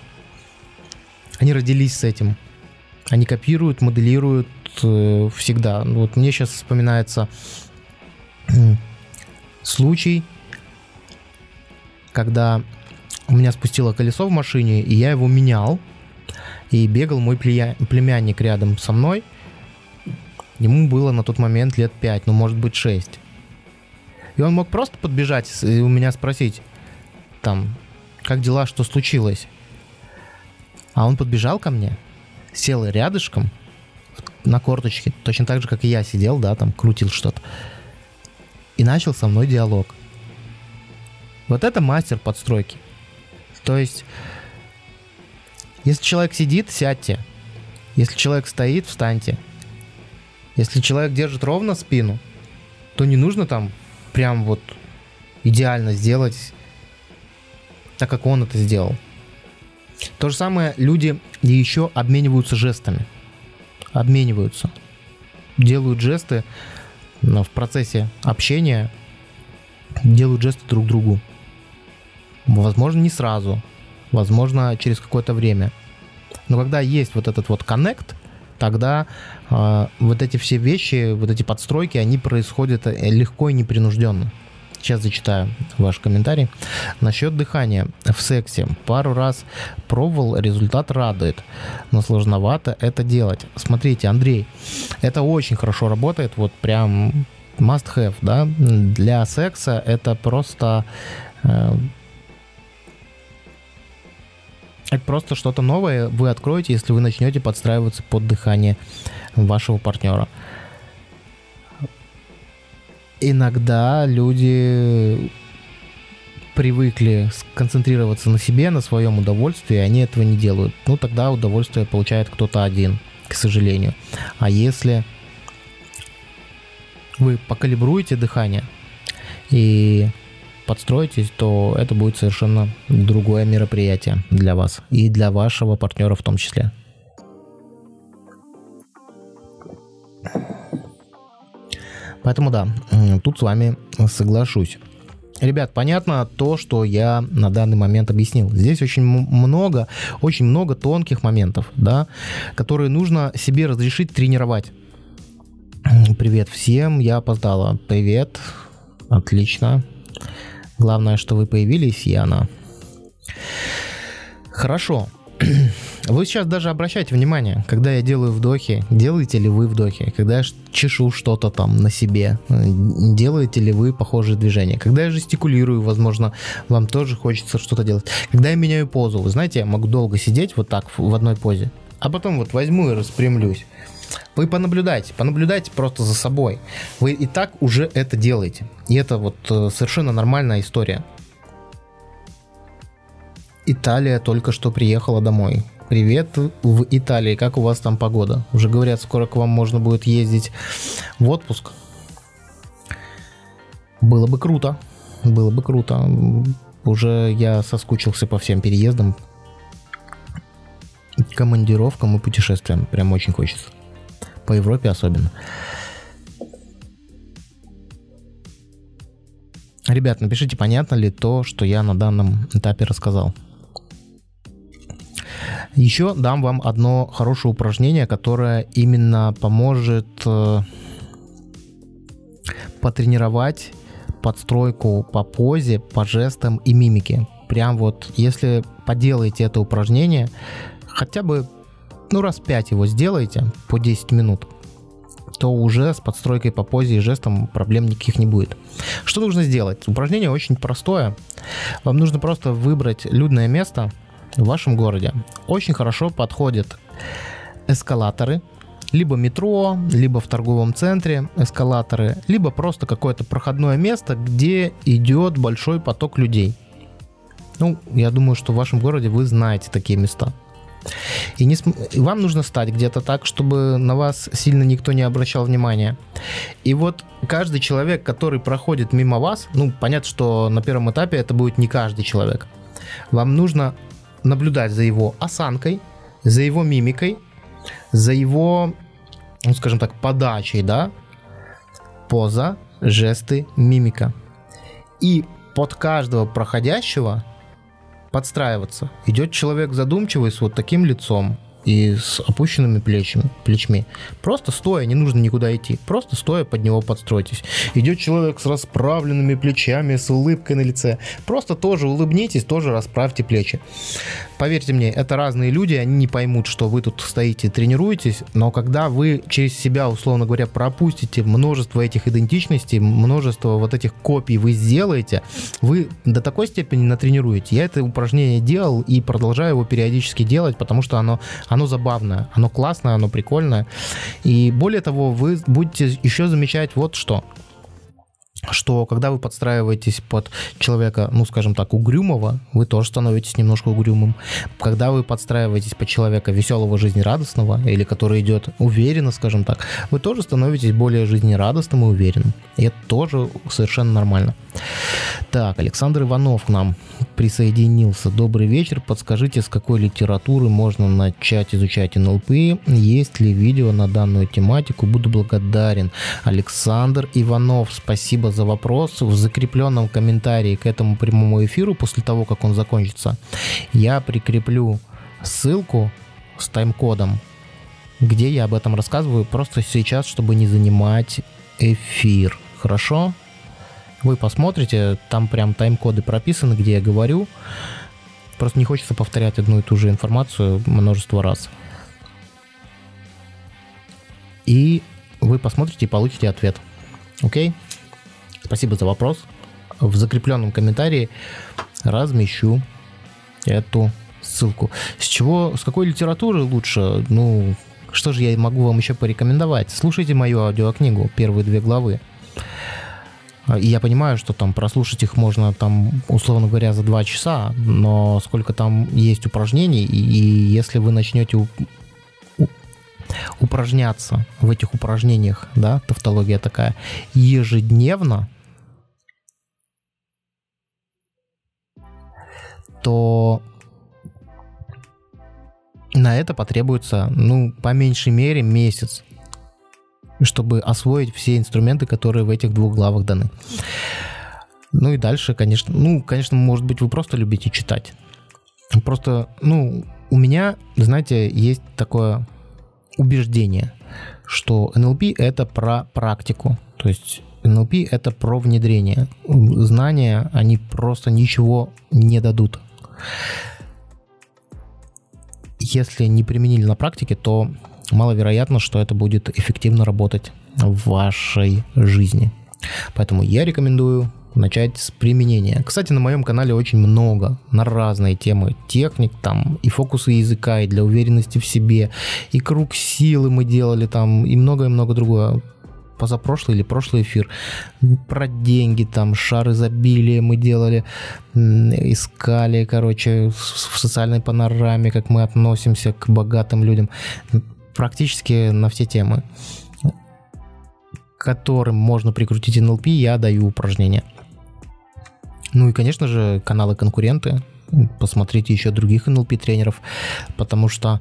они родились с этим. Они копируют, моделируют э, всегда. Вот мне сейчас вспоминается случай, когда у меня спустило колесо в машине, и я его менял и бегал мой племянник рядом со мной. Ему было на тот момент лет 5, ну может быть 6. И он мог просто подбежать и у меня спросить, там, как дела, что случилось. А он подбежал ко мне, сел рядышком на корточке, точно так же, как и я сидел, да, там, крутил что-то. И начал со мной диалог. Вот это мастер подстройки. То есть, если человек сидит, сядьте. Если человек стоит, встаньте. Если человек держит ровно спину, то не нужно там прям вот идеально сделать так, как он это сделал. То же самое люди еще обмениваются жестами. Обмениваются. Делают жесты в процессе общения, делают жесты друг другу. Возможно, не сразу, возможно, через какое-то время. Но когда есть вот этот вот коннект, тогда э, вот эти все вещи, вот эти подстройки, они происходят э, легко и непринужденно. Сейчас зачитаю ваш комментарий. Насчет дыхания в сексе. Пару раз пробовал, результат радует. Но сложновато это делать. Смотрите, Андрей, это очень хорошо работает. Вот прям must have, да. Для секса это просто... Э, это просто что-то новое вы откроете, если вы начнете подстраиваться под дыхание вашего партнера иногда люди привыкли сконцентрироваться на себе, на своем удовольствии, и они этого не делают. Ну, тогда удовольствие получает кто-то один, к сожалению. А если вы покалибруете дыхание и подстроитесь, то это будет совершенно другое мероприятие для вас и для вашего партнера в том числе. Поэтому да, тут с вами соглашусь. Ребят, понятно то, что я на данный момент объяснил. Здесь очень много, очень много тонких моментов, да, которые нужно себе разрешить тренировать. Привет всем, я опоздала. Привет, отлично. Главное, что вы появились, Яна. Хорошо. Вы сейчас даже обращайте внимание, когда я делаю вдохи, делаете ли вы вдохи? Когда я чешу что-то там на себе, э, делаете ли вы похожие движения? Когда я жестикулирую, возможно, вам тоже хочется что-то делать. Когда я меняю позу, вы знаете, я могу долго сидеть вот так в одной позе, а потом вот возьму и распрямлюсь. Вы понаблюдайте, понаблюдайте просто за собой. Вы и так уже это делаете. И это вот э, совершенно нормальная история. Италия только что приехала домой. Привет в Италии. Как у вас там погода? Уже говорят, скоро к вам можно будет ездить в отпуск. Было бы круто. Было бы круто. Уже я соскучился по всем переездам, командировкам и путешествиям. Прям очень хочется. По Европе особенно. Ребят, напишите, понятно ли то, что я на данном этапе рассказал. Еще дам вам одно хорошее упражнение, которое именно поможет э, потренировать подстройку по позе, по жестам и мимике. Прям вот, если поделаете это упражнение, хотя бы ну, раз 5 его сделаете по 10 минут, то уже с подстройкой по позе и жестам проблем никаких не будет. Что нужно сделать? Упражнение очень простое. Вам нужно просто выбрать людное место, в вашем городе очень хорошо подходят эскалаторы, либо метро, либо в торговом центре эскалаторы, либо просто какое-то проходное место, где идет большой поток людей. Ну, я думаю, что в вашем городе вы знаете такие места. И не см... вам нужно стать где-то так, чтобы на вас сильно никто не обращал внимания. И вот каждый человек, который проходит мимо вас, ну, понятно, что на первом этапе это будет не каждый человек. Вам нужно наблюдать за его осанкой, за его мимикой, за его, ну, скажем так, подачей, да, поза, жесты, мимика. И под каждого проходящего подстраиваться. Идет человек задумчивый с вот таким лицом, и с опущенными плечами, плечми. Просто стоя, не нужно никуда идти. Просто стоя под него подстройтесь. Идет человек с расправленными плечами, с улыбкой на лице. Просто тоже улыбнитесь, тоже расправьте плечи. Поверьте мне, это разные люди, они не поймут, что вы тут стоите, тренируетесь, но когда вы через себя, условно говоря, пропустите множество этих идентичностей, множество вот этих копий вы сделаете, вы до такой степени натренируете. Я это упражнение делал и продолжаю его периодически делать, потому что оно оно забавное, оно классное, оно прикольное. И более того, вы будете еще замечать вот что. Что когда вы подстраиваетесь под человека, ну, скажем так, угрюмого, вы тоже становитесь немножко угрюмым. Когда вы подстраиваетесь под человека веселого, жизнерадостного, или который идет уверенно, скажем так, вы тоже становитесь более жизнерадостным и уверенным. И это тоже совершенно нормально. Так, Александр Иванов к нам присоединился. Добрый вечер. Подскажите, с какой литературы можно начать изучать НЛП? Есть ли видео на данную тематику? Буду благодарен. Александр Иванов, спасибо за вопрос. В закрепленном комментарии к этому прямому эфиру, после того, как он закончится, я прикреплю ссылку с тайм-кодом, где я об этом рассказываю, просто сейчас, чтобы не занимать эфир. Хорошо? Вы посмотрите, там прям тайм-коды прописаны, где я говорю. Просто не хочется повторять одну и ту же информацию множество раз. И вы посмотрите и получите ответ. Окей? Спасибо за вопрос. В закрепленном комментарии размещу эту ссылку. С чего, с какой литературы лучше? Ну, что же я могу вам еще порекомендовать? Слушайте мою аудиокнигу, первые две главы. А, и я понимаю, что там прослушать их можно там, условно говоря, за два часа, но сколько там есть упражнений, и, и если вы начнете у, у, упражняться в этих упражнениях, да, тавтология такая, ежедневно, то на это потребуется, ну, по меньшей мере месяц чтобы освоить все инструменты, которые в этих двух главах даны. Ну и дальше, конечно, ну, конечно, может быть, вы просто любите читать. Просто, ну, у меня, знаете, есть такое убеждение, что НЛП это про практику. То есть НЛП это про внедрение. Знания, они просто ничего не дадут. Если не применили на практике, то маловероятно, что это будет эффективно работать в вашей жизни. Поэтому я рекомендую начать с применения. Кстати, на моем канале очень много на разные темы техник, там и фокусы языка, и для уверенности в себе, и круг силы мы делали там, и многое-много другое позапрошлый или прошлый эфир про деньги, там шар изобилия мы делали, искали, короче, в социальной панораме, как мы относимся к богатым людям практически на все темы, которым можно прикрутить NLP, я даю упражнения. Ну и, конечно же, каналы-конкуренты. Посмотрите еще других NLP-тренеров, потому что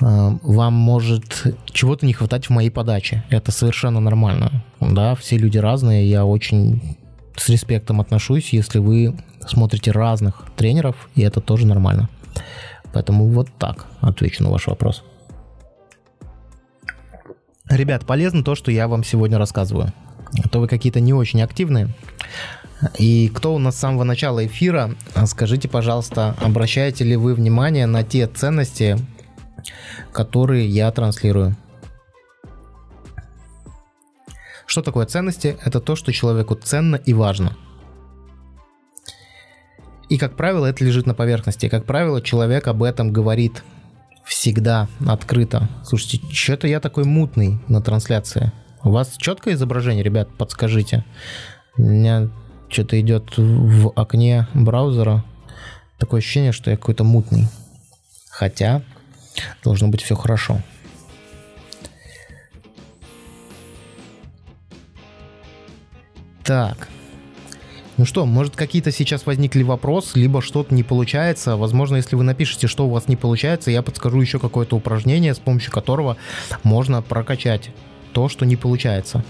вам может чего-то не хватать в моей подаче. Это совершенно нормально. Да, все люди разные. Я очень с респектом отношусь, если вы смотрите разных тренеров, и это тоже нормально. Поэтому вот так отвечу на ваш вопрос. Ребят, полезно то, что я вам сегодня рассказываю. А то вы какие-то не очень активные. И кто у нас с самого начала эфира, скажите, пожалуйста, обращаете ли вы внимание на те ценности, которые я транслирую? Что такое ценности? Это то, что человеку ценно и важно. И, как правило, это лежит на поверхности. Как правило, человек об этом говорит всегда открыто. Слушайте, что-то я такой мутный на трансляции. У вас четкое изображение, ребят, подскажите. У меня что-то идет в окне браузера. Такое ощущение, что я какой-то мутный. Хотя должно быть все хорошо. Так, ну что, может какие-то сейчас возникли вопросы, либо что-то не получается. Возможно, если вы напишите, что у вас не получается, я подскажу еще какое-то упражнение, с помощью которого можно прокачать то, что не получается.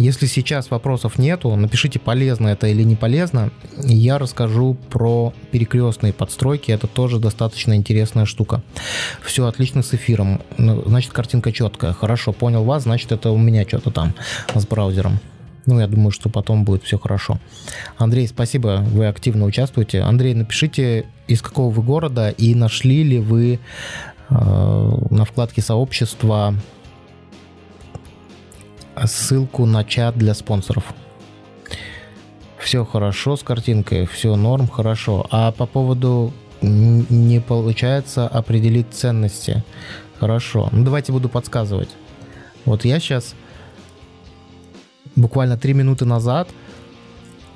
Если сейчас вопросов нету, напишите, полезно это или не полезно. Я расскажу про перекрестные подстройки. Это тоже достаточно интересная штука. Все отлично с эфиром. Ну, значит, картинка четкая. Хорошо, понял вас, значит, это у меня что-то там с браузером. Ну, я думаю, что потом будет все хорошо. Андрей, спасибо, вы активно участвуете. Андрей, напишите, из какого вы города и нашли ли вы э, на вкладке сообщества ссылку на чат для спонсоров. Все хорошо с картинкой, все норм, хорошо. А по поводу не получается определить ценности. Хорошо. Ну, давайте буду подсказывать. Вот я сейчас буквально три минуты назад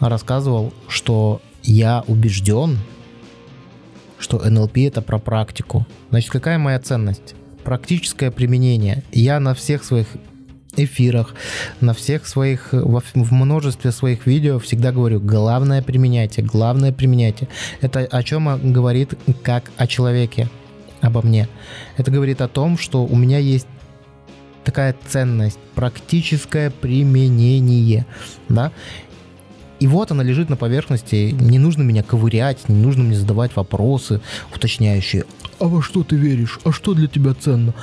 рассказывал, что я убежден, что НЛП это про практику. Значит, какая моя ценность? Практическое применение. Я на всех своих эфирах, на всех своих, в множестве своих видео всегда говорю, главное применяйте, главное применяйте. Это о чем говорит как о человеке, обо мне. Это говорит о том, что у меня есть такая ценность, практическое применение, да, и вот она лежит на поверхности, не нужно меня ковырять, не нужно мне задавать вопросы уточняющие. А во что ты веришь? А что для тебя ценно?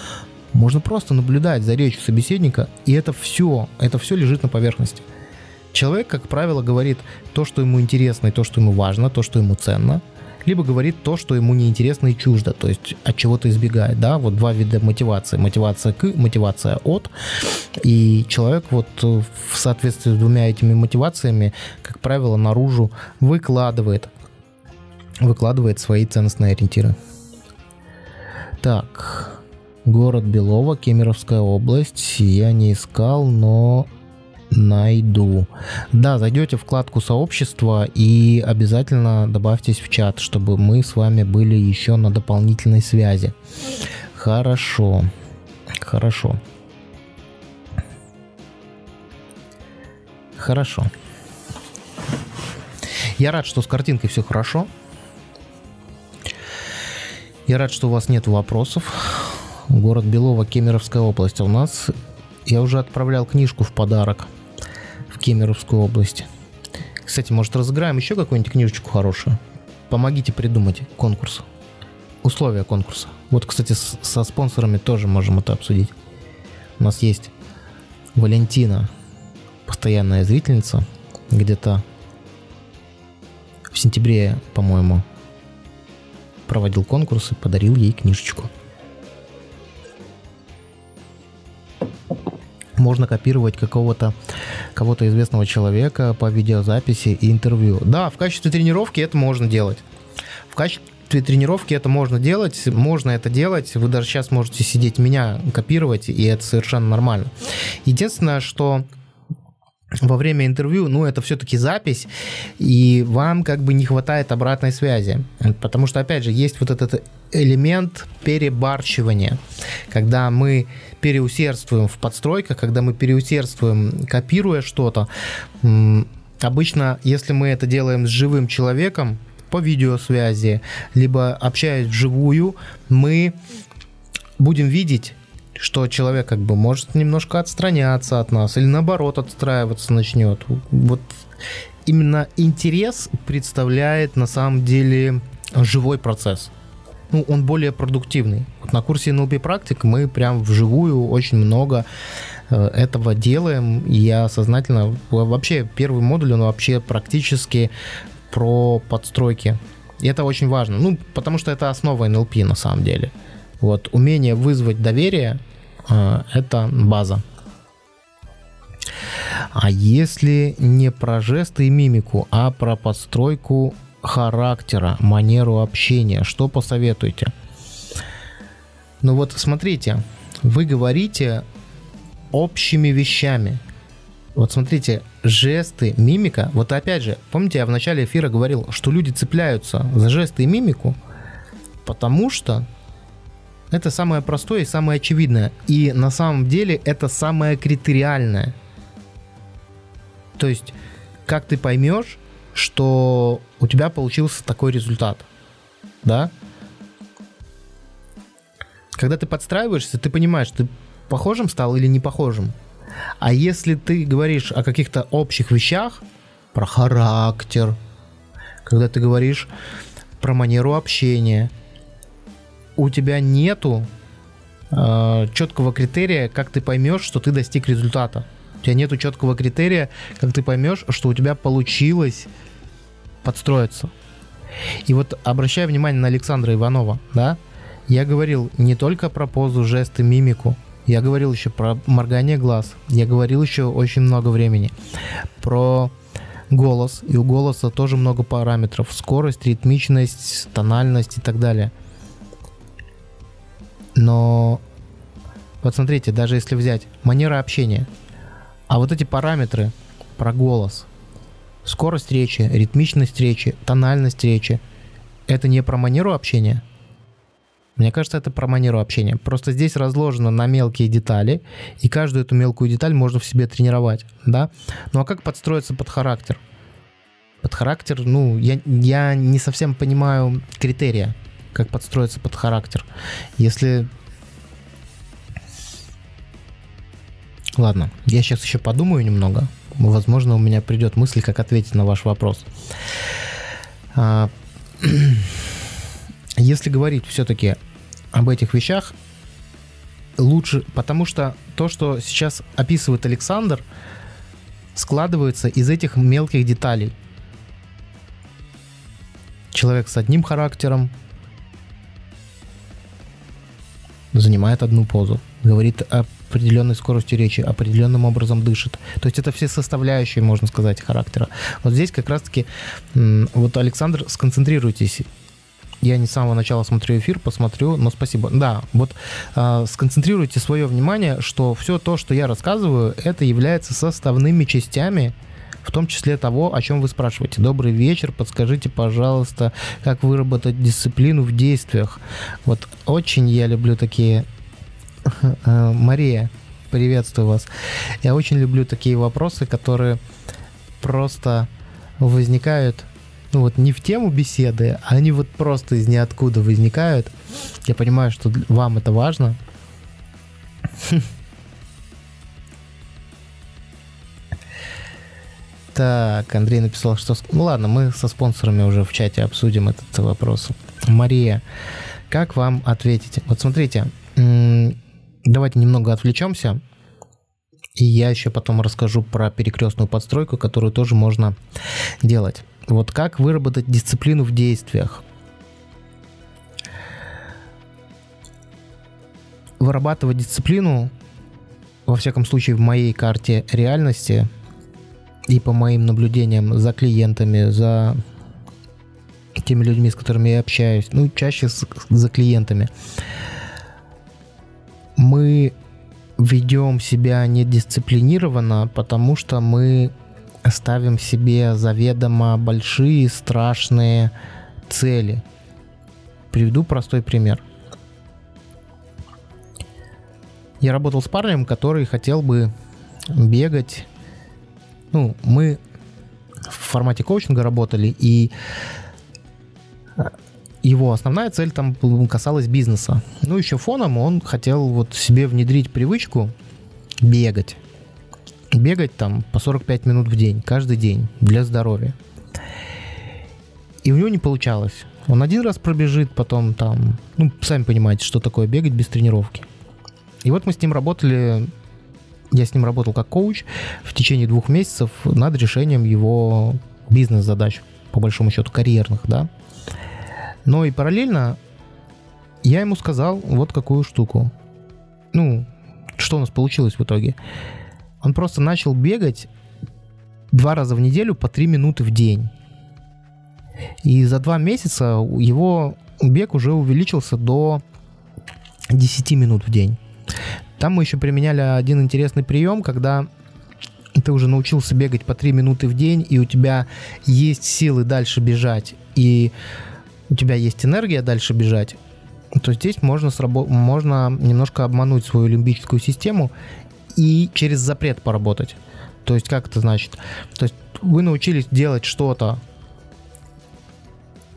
Можно просто наблюдать за речью собеседника, и это все, это все лежит на поверхности. Человек, как правило, говорит то, что ему интересно, и то, что ему важно, то, что ему ценно, либо говорит то, что ему неинтересно и чуждо, то есть от чего-то избегает, да, вот два вида мотивации, мотивация к, мотивация от, и человек вот в соответствии с двумя этими мотивациями, как правило, наружу выкладывает, выкладывает свои ценностные ориентиры. Так, Город Белово, Кемеровская область. Я не искал, но найду. Да, зайдете в вкладку сообщества и обязательно добавьтесь в чат, чтобы мы с вами были еще на дополнительной связи. Хорошо. Хорошо. Хорошо. Я рад, что с картинкой все хорошо. Я рад, что у вас нет вопросов город Белово, Кемеровская область. А у нас я уже отправлял книжку в подарок в Кемеровскую область. Кстати, может разыграем еще какую-нибудь книжечку хорошую? Помогите придумать конкурс. Условия конкурса. Вот, кстати, с, со спонсорами тоже можем это обсудить. У нас есть Валентина, постоянная зрительница, где-то в сентябре, по-моему, проводил конкурс и подарил ей книжечку. Можно копировать какого-то кого-то известного человека по видеозаписи и интервью. Да, в качестве тренировки это можно делать. В качестве тренировки это можно делать, можно это делать. Вы даже сейчас можете сидеть меня копировать, и это совершенно нормально. Единственное, что во время интервью, ну, это все-таки запись, и вам как бы не хватает обратной связи. Потому что, опять же, есть вот этот элемент перебарщивания, когда мы переусердствуем в подстройках, когда мы переусердствуем, копируя что-то. Обычно, если мы это делаем с живым человеком, по видеосвязи, либо общаясь вживую, мы будем видеть что человек как бы может немножко отстраняться от нас или наоборот отстраиваться начнет. Вот именно интерес представляет на самом деле живой процесс. Ну, он более продуктивный. Вот на курсе NLP практик мы прям вживую очень много э, этого делаем. Я сознательно... Вообще, первый модуль, он вообще практически про подстройки. И это очень важно. Ну, потому что это основа NLP на самом деле. Вот умение вызвать доверие это база. А если не про жесты и мимику, а про подстройку характера, манеру общения, что посоветуете? Ну вот смотрите, вы говорите общими вещами. Вот смотрите, жесты, мимика. Вот опять же, помните, я в начале эфира говорил, что люди цепляются за жесты и мимику, потому что это самое простое и самое очевидное. И на самом деле это самое критериальное. То есть, как ты поймешь, что у тебя получился такой результат. Да? Когда ты подстраиваешься, ты понимаешь, ты похожим стал или не похожим. А если ты говоришь о каких-то общих вещах, про характер, когда ты говоришь про манеру общения, у тебя нету э, четкого критерия, как ты поймешь, что ты достиг результата. У тебя нету четкого критерия, как ты поймешь, что у тебя получилось подстроиться. И вот обращая внимание на Александра Иванова, да, я говорил не только про позу, жесты, мимику, я говорил еще про моргание глаз, я говорил еще очень много времени про голос, и у голоса тоже много параметров, скорость, ритмичность, тональность и так далее. Но Вот смотрите, даже если взять манера общения, а вот эти параметры про голос, скорость речи, ритмичность речи, тональность речи, это не про манеру общения? Мне кажется, это про манеру общения. Просто здесь разложено на мелкие детали, и каждую эту мелкую деталь можно в себе тренировать, да? Ну а как подстроиться под характер? Под характер, ну, я, я не совсем понимаю критерия, как подстроиться под характер. Если... Ладно, я сейчас еще подумаю немного. Возможно, у меня придет мысль, как ответить на ваш вопрос. А, (clears throat) если говорить все-таки об этих вещах, лучше, потому что то, что сейчас описывает Александр, складывается из этих мелких деталей. Человек с одним характером занимает одну позу, говорит определенной скоростью речи, определенным образом дышит. То есть это все составляющие, можно сказать, характера. Вот здесь как раз-таки, вот, Александр, сконцентрируйтесь я не с самого начала смотрю эфир, посмотрю, но спасибо. Да, вот э, сконцентрируйте свое внимание, что все то, что я рассказываю, это является составными частями в том числе того, о чем вы спрашиваете. Добрый вечер, подскажите, пожалуйста, как выработать дисциплину в действиях. Вот очень я люблю такие... (laughs) Э, Мария, приветствую вас. Я очень люблю такие вопросы, которые просто возникают ну вот не в тему беседы, а они вот просто из ниоткуда возникают. Я понимаю, что вам это важно. (laughs) Так, Андрей написал, что... Ну ладно, мы со спонсорами уже в чате обсудим этот вопрос. Мария, как вам ответить? Вот смотрите, давайте немного отвлечемся. И я еще потом расскажу про перекрестную подстройку, которую тоже можно делать. Вот как выработать дисциплину в действиях? Вырабатывать дисциплину, во всяком случае, в моей карте реальности и по моим наблюдениям за клиентами, за теми людьми, с которыми я общаюсь, ну, чаще с, за клиентами, мы ведем себя недисциплинированно, потому что мы ставим себе заведомо большие, страшные цели. Приведу простой пример. Я работал с парнем, который хотел бы бегать. Ну, мы в формате коучинга работали, и его основная цель там касалась бизнеса. Ну, еще фоном он хотел вот себе внедрить привычку бегать бегать там по 45 минут в день, каждый день, для здоровья. И у него не получалось. Он один раз пробежит, потом там, ну, сами понимаете, что такое бегать без тренировки. И вот мы с ним работали, я с ним работал как коуч в течение двух месяцев над решением его бизнес-задач, по большому счету, карьерных, да. Но и параллельно я ему сказал вот какую штуку. Ну, что у нас получилось в итоге. Он просто начал бегать два раза в неделю по три минуты в день. И за два месяца его бег уже увеличился до 10 минут в день. Там мы еще применяли один интересный прием, когда ты уже научился бегать по 3 минуты в день, и у тебя есть силы дальше бежать, и у тебя есть энергия дальше бежать, то здесь можно, срабо- можно немножко обмануть свою лимбическую систему и через запрет поработать. То есть как это значит? То есть вы научились делать что-то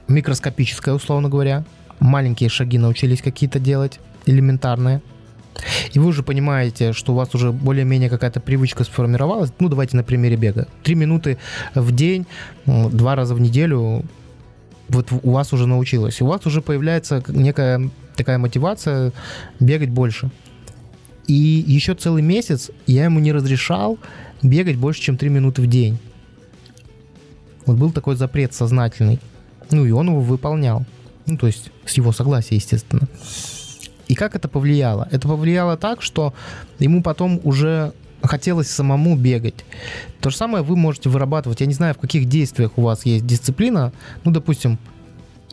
микроскопическое, условно говоря, маленькие шаги научились какие-то делать, элементарные. И вы уже понимаете, что у вас уже более-менее какая-то привычка сформировалась. Ну, давайте на примере бега. Три минуты в день, два раза в неделю, вот у вас уже научилось. У вас уже появляется некая такая мотивация бегать больше. И еще целый месяц я ему не разрешал бегать больше, чем 3 минуты в день. Вот был такой запрет сознательный. Ну и он его выполнял. Ну, то есть с его согласия, естественно. И как это повлияло? Это повлияло так, что ему потом уже хотелось самому бегать. То же самое вы можете вырабатывать. Я не знаю, в каких действиях у вас есть дисциплина. Ну, допустим,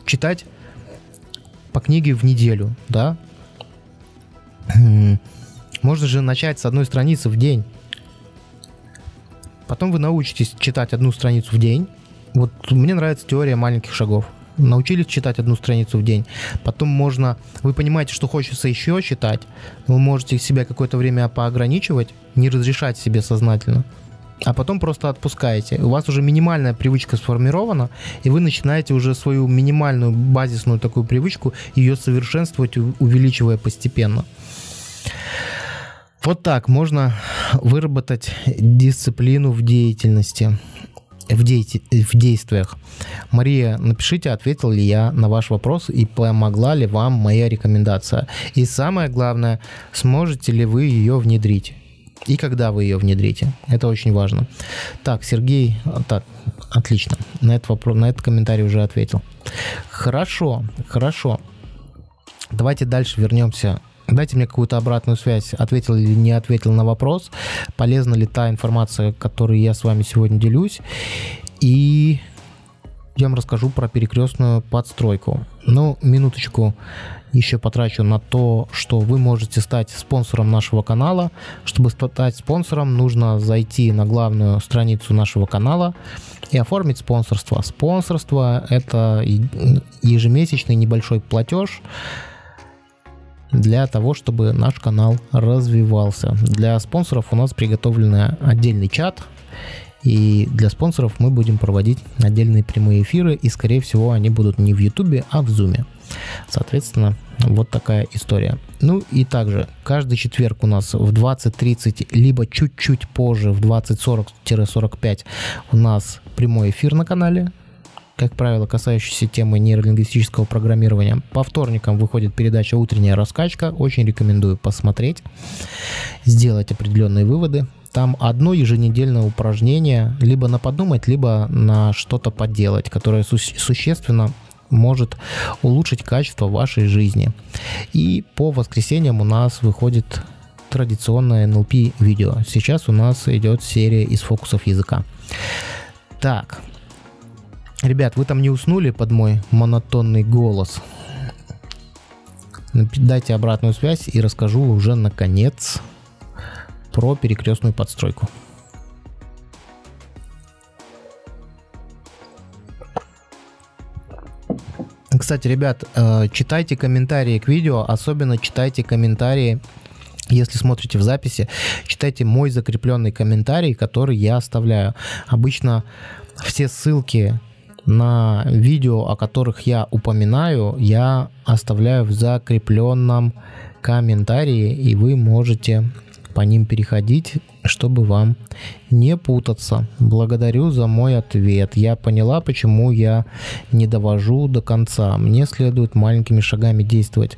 читать по книге в неделю, да? Можно же начать с одной страницы в день. Потом вы научитесь читать одну страницу в день. Вот мне нравится теория маленьких шагов. Научились читать одну страницу в день. Потом можно... Вы понимаете, что хочется еще читать. Вы можете себя какое-то время поограничивать, не разрешать себе сознательно а потом просто отпускаете. У вас уже минимальная привычка сформирована, и вы начинаете уже свою минимальную базисную такую привычку ее совершенствовать, увеличивая постепенно. Вот так можно выработать дисциплину в деятельности, в, деяти- в действиях. Мария, напишите, ответил ли я на ваш вопрос и помогла ли вам моя рекомендация. И самое главное, сможете ли вы ее внедрить и когда вы ее внедрите. Это очень важно. Так, Сергей, так, отлично. На этот вопрос, на этот комментарий уже ответил. Хорошо, хорошо. Давайте дальше вернемся Дайте мне какую-то обратную связь, ответил или не ответил на вопрос, полезна ли та информация, которой я с вами сегодня делюсь. И я вам расскажу про перекрестную подстройку. Ну, минуточку еще потрачу на то, что вы можете стать спонсором нашего канала. Чтобы стать спонсором, нужно зайти на главную страницу нашего канала и оформить спонсорство. Спонсорство – это ежемесячный небольшой платеж, для того, чтобы наш канал развивался. Для спонсоров у нас приготовлен отдельный чат, и для спонсоров мы будем проводить отдельные прямые эфиры, и скорее всего они будут не в Ютубе, а в Зуме. Соответственно, вот такая история. Ну и также каждый четверг у нас в 20.30, либо чуть-чуть позже в 20.40-45 у нас прямой эфир на канале как правило, касающиеся темы нейролингвистического программирования. По вторникам выходит передача «Утренняя раскачка». Очень рекомендую посмотреть, сделать определенные выводы. Там одно еженедельное упражнение, либо на подумать, либо на что-то поделать, которое су- существенно может улучшить качество вашей жизни. И по воскресеньям у нас выходит традиционное NLP видео. Сейчас у нас идет серия из фокусов языка. Так, Ребят, вы там не уснули под мой монотонный голос? Дайте обратную связь и расскажу уже наконец про перекрестную подстройку. Кстати, ребят, э, читайте комментарии к видео, особенно читайте комментарии если смотрите в записи, читайте мой закрепленный комментарий, который я оставляю. Обычно все ссылки на видео, о которых я упоминаю, я оставляю в закрепленном комментарии, и вы можете по ним переходить, чтобы вам не путаться. Благодарю за мой ответ. Я поняла, почему я не довожу до конца. Мне следует маленькими шагами действовать.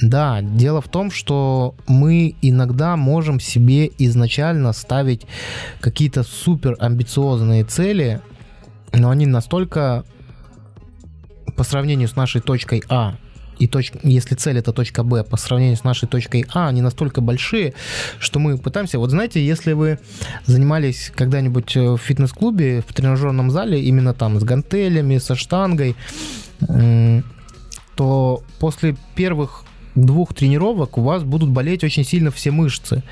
Да, дело в том, что мы иногда можем себе изначально ставить какие-то супер амбициозные цели, но они настолько по сравнению с нашей точкой А и точ... если цель это точка Б по сравнению с нашей точкой А, они настолько большие, что мы пытаемся... Вот знаете, если вы занимались когда-нибудь в фитнес-клубе, в тренажерном зале, именно там с гантелями, со штангой, то после первых двух тренировок у вас будут болеть очень сильно все мышцы.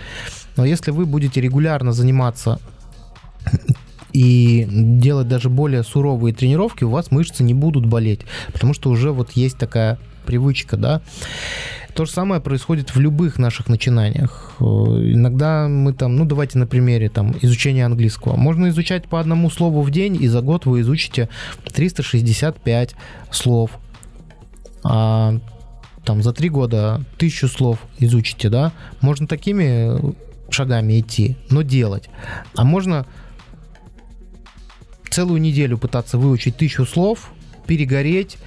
Но если вы будете регулярно заниматься и делать даже более суровые тренировки, у вас мышцы не будут болеть, потому что уже вот есть такая привычка, да. То же самое происходит в любых наших начинаниях. Иногда мы там, ну давайте на примере там изучения английского. Можно изучать по одному слову в день, и за год вы изучите 365 слов. А там за три года тысячу слов изучите, да. Можно такими шагами идти, но делать. А можно целую неделю пытаться выучить тысячу слов, перегореть,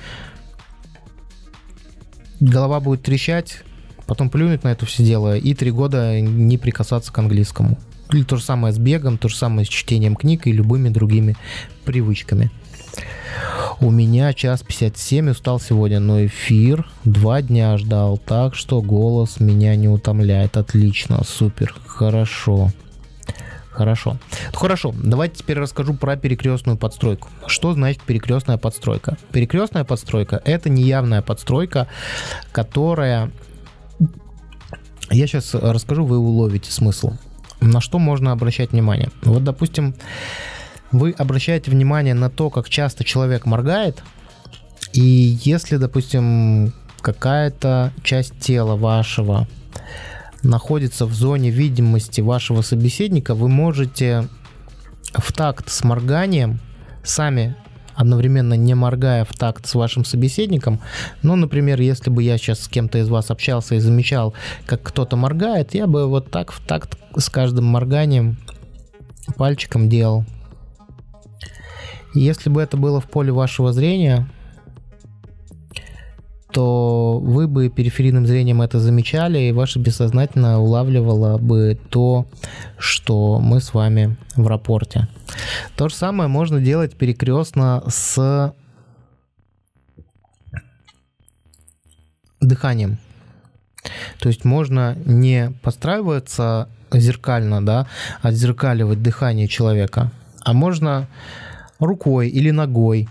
голова будет трещать, потом плюнуть на это все дело и три года не прикасаться к английскому. Или то же самое с бегом, то же самое с чтением книг и любыми другими привычками. У меня час 57 устал сегодня, но эфир два дня ждал, так что голос меня не утомляет. Отлично, супер, хорошо. Хорошо. Хорошо, давайте теперь расскажу про перекрестную подстройку. Что значит перекрестная подстройка? Перекрестная подстройка – это неявная подстройка, которая Я сейчас расскажу, вы уловите смысл. На что можно обращать внимание? Вот, допустим, вы обращаете внимание на то, как часто человек моргает, и если, допустим, какая-то часть тела вашего находится в зоне видимости вашего собеседника, вы можете в такт с морганием сами одновременно не моргая в такт с вашим собеседником. Ну, например, если бы я сейчас с кем-то из вас общался и замечал, как кто-то моргает, я бы вот так в такт с каждым морганием пальчиком делал. Если бы это было в поле вашего зрения, то вы бы периферийным зрением это замечали, и ваше бессознательно улавливало бы то, что мы с вами в рапорте. То же самое можно делать перекрестно с дыханием. То есть можно не подстраиваться зеркально, да, отзеркаливать дыхание человека, а можно рукой или ногой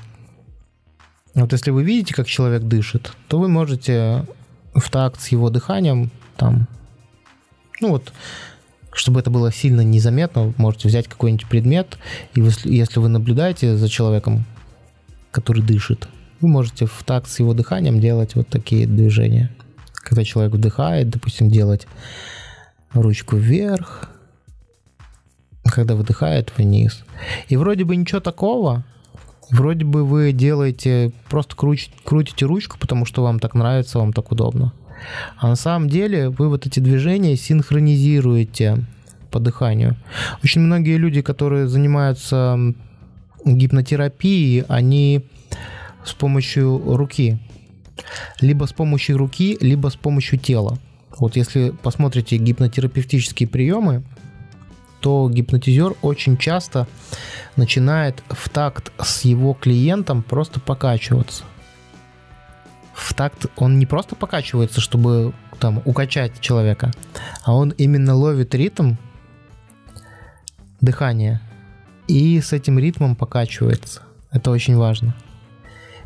вот если вы видите, как человек дышит, то вы можете в такт с его дыханием там, ну вот, чтобы это было сильно незаметно, можете взять какой-нибудь предмет, и вы, если вы наблюдаете за человеком, который дышит, вы можете в такт с его дыханием делать вот такие движения. Когда человек вдыхает, допустим, делать ручку вверх, когда выдыхает вниз. И вроде бы ничего такого, Вроде бы вы делаете, просто крутите, крутите ручку, потому что вам так нравится, вам так удобно. А на самом деле вы вот эти движения синхронизируете по дыханию. Очень многие люди, которые занимаются гипнотерапией, они с помощью руки. Либо с помощью руки, либо с помощью тела. Вот если посмотрите гипнотерапевтические приемы, то гипнотизер очень часто начинает в такт с его клиентом просто покачиваться. В такт он не просто покачивается, чтобы там укачать человека, а он именно ловит ритм дыхания и с этим ритмом покачивается. Это очень важно.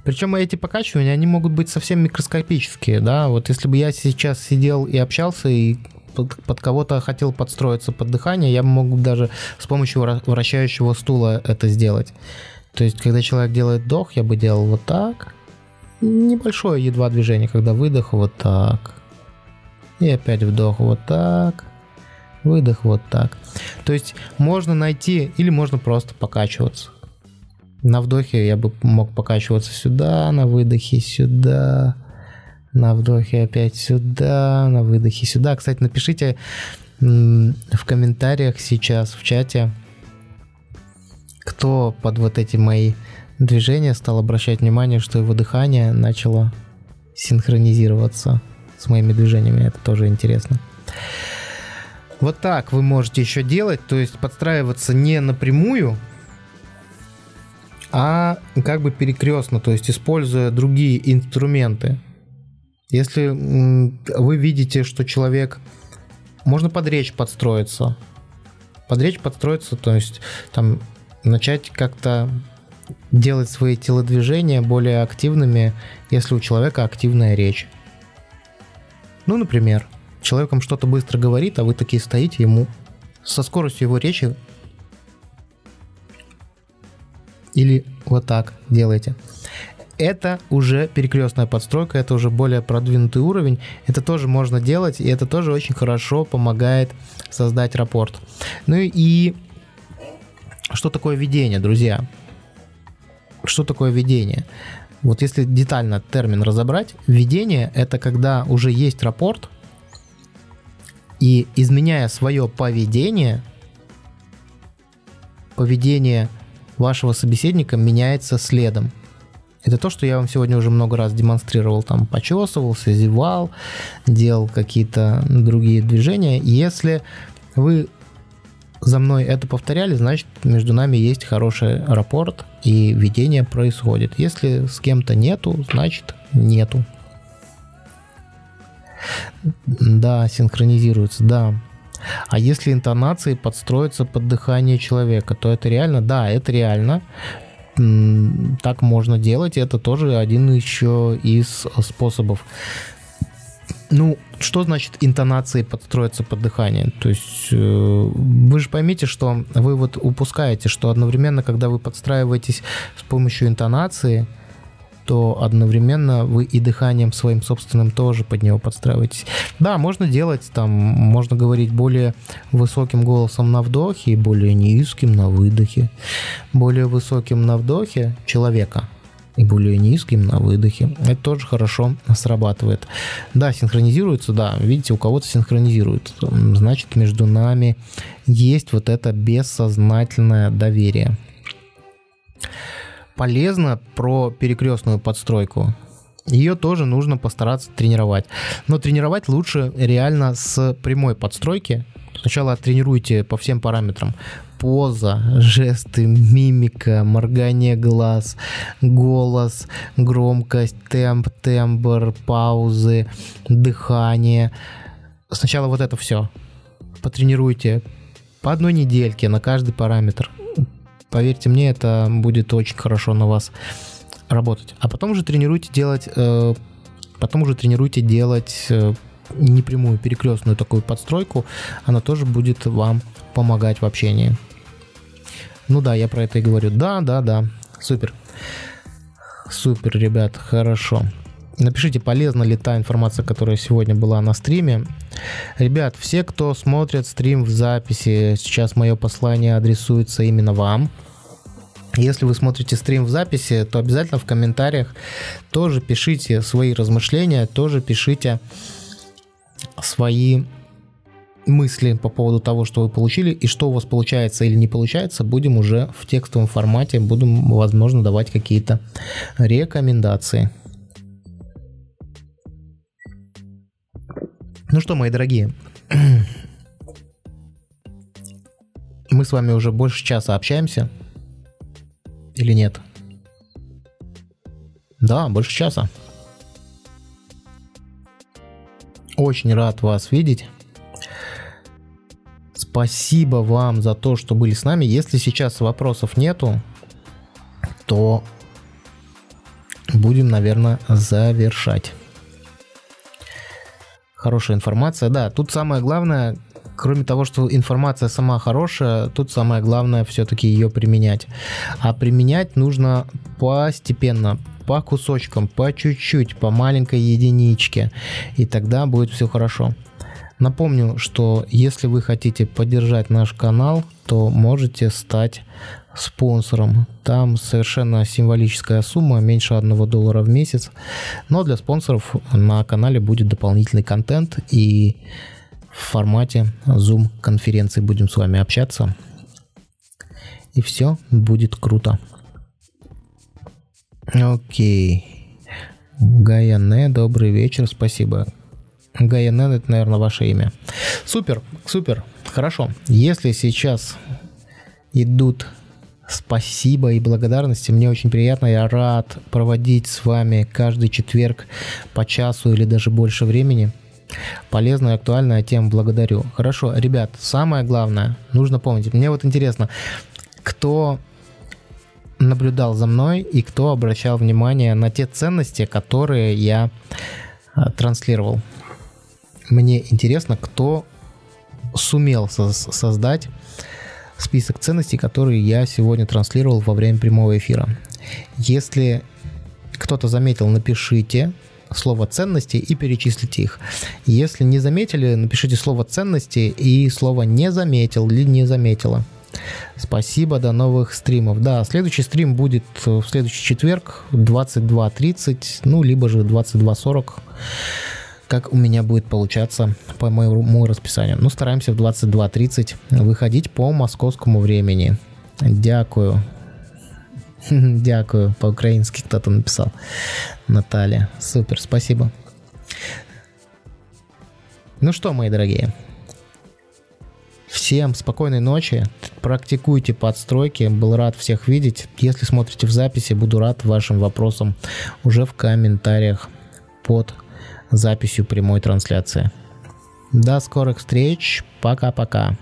Причем эти покачивания, они могут быть совсем микроскопические, да, вот если бы я сейчас сидел и общался и под, под кого-то хотел подстроиться под дыхание, я мог даже с помощью вращающего стула это сделать. То есть, когда человек делает вдох, я бы делал вот так. Небольшое едва движение, когда выдох вот так. И опять вдох вот так. Выдох вот так. То есть можно найти или можно просто покачиваться. На вдохе я бы мог покачиваться сюда, на выдохе сюда. На вдохе опять сюда, на выдохе сюда. Кстати, напишите в комментариях сейчас в чате, кто под вот эти мои движения стал обращать внимание, что его дыхание начало синхронизироваться с моими движениями. Это тоже интересно. Вот так вы можете еще делать, то есть подстраиваться не напрямую, а как бы перекрестно, то есть используя другие инструменты. Если вы видите, что человек... Можно под речь подстроиться. Под речь подстроиться, то есть там начать как-то делать свои телодвижения более активными, если у человека активная речь. Ну, например, человеком что-то быстро говорит, а вы такие стоите ему со скоростью его речи или вот так делаете это уже перекрестная подстройка, это уже более продвинутый уровень. Это тоже можно делать, и это тоже очень хорошо помогает создать рапорт. Ну и что такое видение, друзья? Что такое видение? Вот если детально термин разобрать, видение это когда уже есть рапорт, и изменяя свое поведение, поведение вашего собеседника меняется следом. Это то, что я вам сегодня уже много раз демонстрировал. Там почесывался, зевал, делал какие-то другие движения. Если вы за мной это повторяли, значит, между нами есть хороший рапорт и видение происходит. Если с кем-то нету, значит, нету. Да, синхронизируется, да. А если интонации подстроятся под дыхание человека, то это реально, да, это реально так можно делать. Это тоже один еще из способов. Ну, что значит интонации подстроиться под дыхание? То есть э, вы же поймите, что вы вот упускаете, что одновременно, когда вы подстраиваетесь с помощью интонации, то одновременно вы и дыханием своим собственным тоже под него подстраиваетесь. Да, можно делать там, можно говорить более высоким голосом на вдохе и более низким на выдохе. Более высоким на вдохе человека – и более низким на выдохе. Это тоже хорошо срабатывает. Да, синхронизируется, да, видите, у кого-то синхронизирует. Значит, между нами есть вот это бессознательное доверие. Полезно про перекрестную подстройку. Ее тоже нужно постараться тренировать. Но тренировать лучше реально с прямой подстройки. Сначала тренируйте по всем параметрам поза, жесты, мимика, моргание глаз, голос, громкость, темп, тембр, паузы, дыхание. Сначала вот это все. Потренируйте по одной недельке на каждый параметр. Поверьте мне, это будет очень хорошо на вас работать. А потом уже тренируйте делать, э, потом уже тренируйте делать э, непрямую перекрестную такую подстройку, она тоже будет вам помогать в общении. Ну да, я про это и говорю. Да, да, да. Супер. Супер, ребят, хорошо. Напишите, полезна ли та информация, которая сегодня была на стриме. Ребят, все, кто смотрит стрим в записи, сейчас мое послание адресуется именно вам. Если вы смотрите стрим в записи, то обязательно в комментариях тоже пишите свои размышления, тоже пишите свои мысли по поводу того, что вы получили и что у вас получается или не получается, будем уже в текстовом формате, будем, возможно, давать какие-то рекомендации. Ну что, мои дорогие, (clears throat) мы с вами уже больше часа общаемся. Или нет? Да, больше часа. Очень рад вас видеть. Спасибо вам за то, что были с нами. Если сейчас вопросов нету, то будем, наверное, завершать. Хорошая информация. Да, тут самое главное, кроме того, что информация сама хорошая, тут самое главное все-таки ее применять. А применять нужно постепенно, по кусочкам, по чуть-чуть, по маленькой единичке. И тогда будет все хорошо. Напомню, что если вы хотите поддержать наш канал, то можете стать спонсором. Там совершенно символическая сумма, меньше 1 доллара в месяц. Но для спонсоров на канале будет дополнительный контент и в формате Zoom конференции будем с вами общаться. И все будет круто. Окей. Гаяне, добрый вечер, спасибо. Гайенен, это, наверное, ваше имя. Супер, супер, хорошо. Если сейчас идут спасибо и благодарности, мне очень приятно, я рад проводить с вами каждый четверг по часу или даже больше времени. Полезная актуальная тема, благодарю. Хорошо, ребят, самое главное, нужно помнить, мне вот интересно, кто наблюдал за мной и кто обращал внимание на те ценности, которые я а, транслировал мне интересно, кто сумел со- создать список ценностей, которые я сегодня транслировал во время прямого эфира. Если кто-то заметил, напишите слово ценности и перечислите их. Если не заметили, напишите слово ценности и слово не заметил или не заметила. Спасибо, до новых стримов. Да, следующий стрим будет в следующий четверг 22.30, ну, либо же 22.40 как у меня будет получаться по моему расписанию. Ну, стараемся в 22.30 выходить по московскому времени. Дякую. (laughs) Дякую. По-украински кто-то написал. Наталья. Супер, спасибо. Ну что, мои дорогие, Всем спокойной ночи. Практикуйте подстройки. Был рад всех видеть. Если смотрите в записи, буду рад вашим вопросам уже в комментариях под записью прямой трансляции. До скорых встреч. Пока-пока.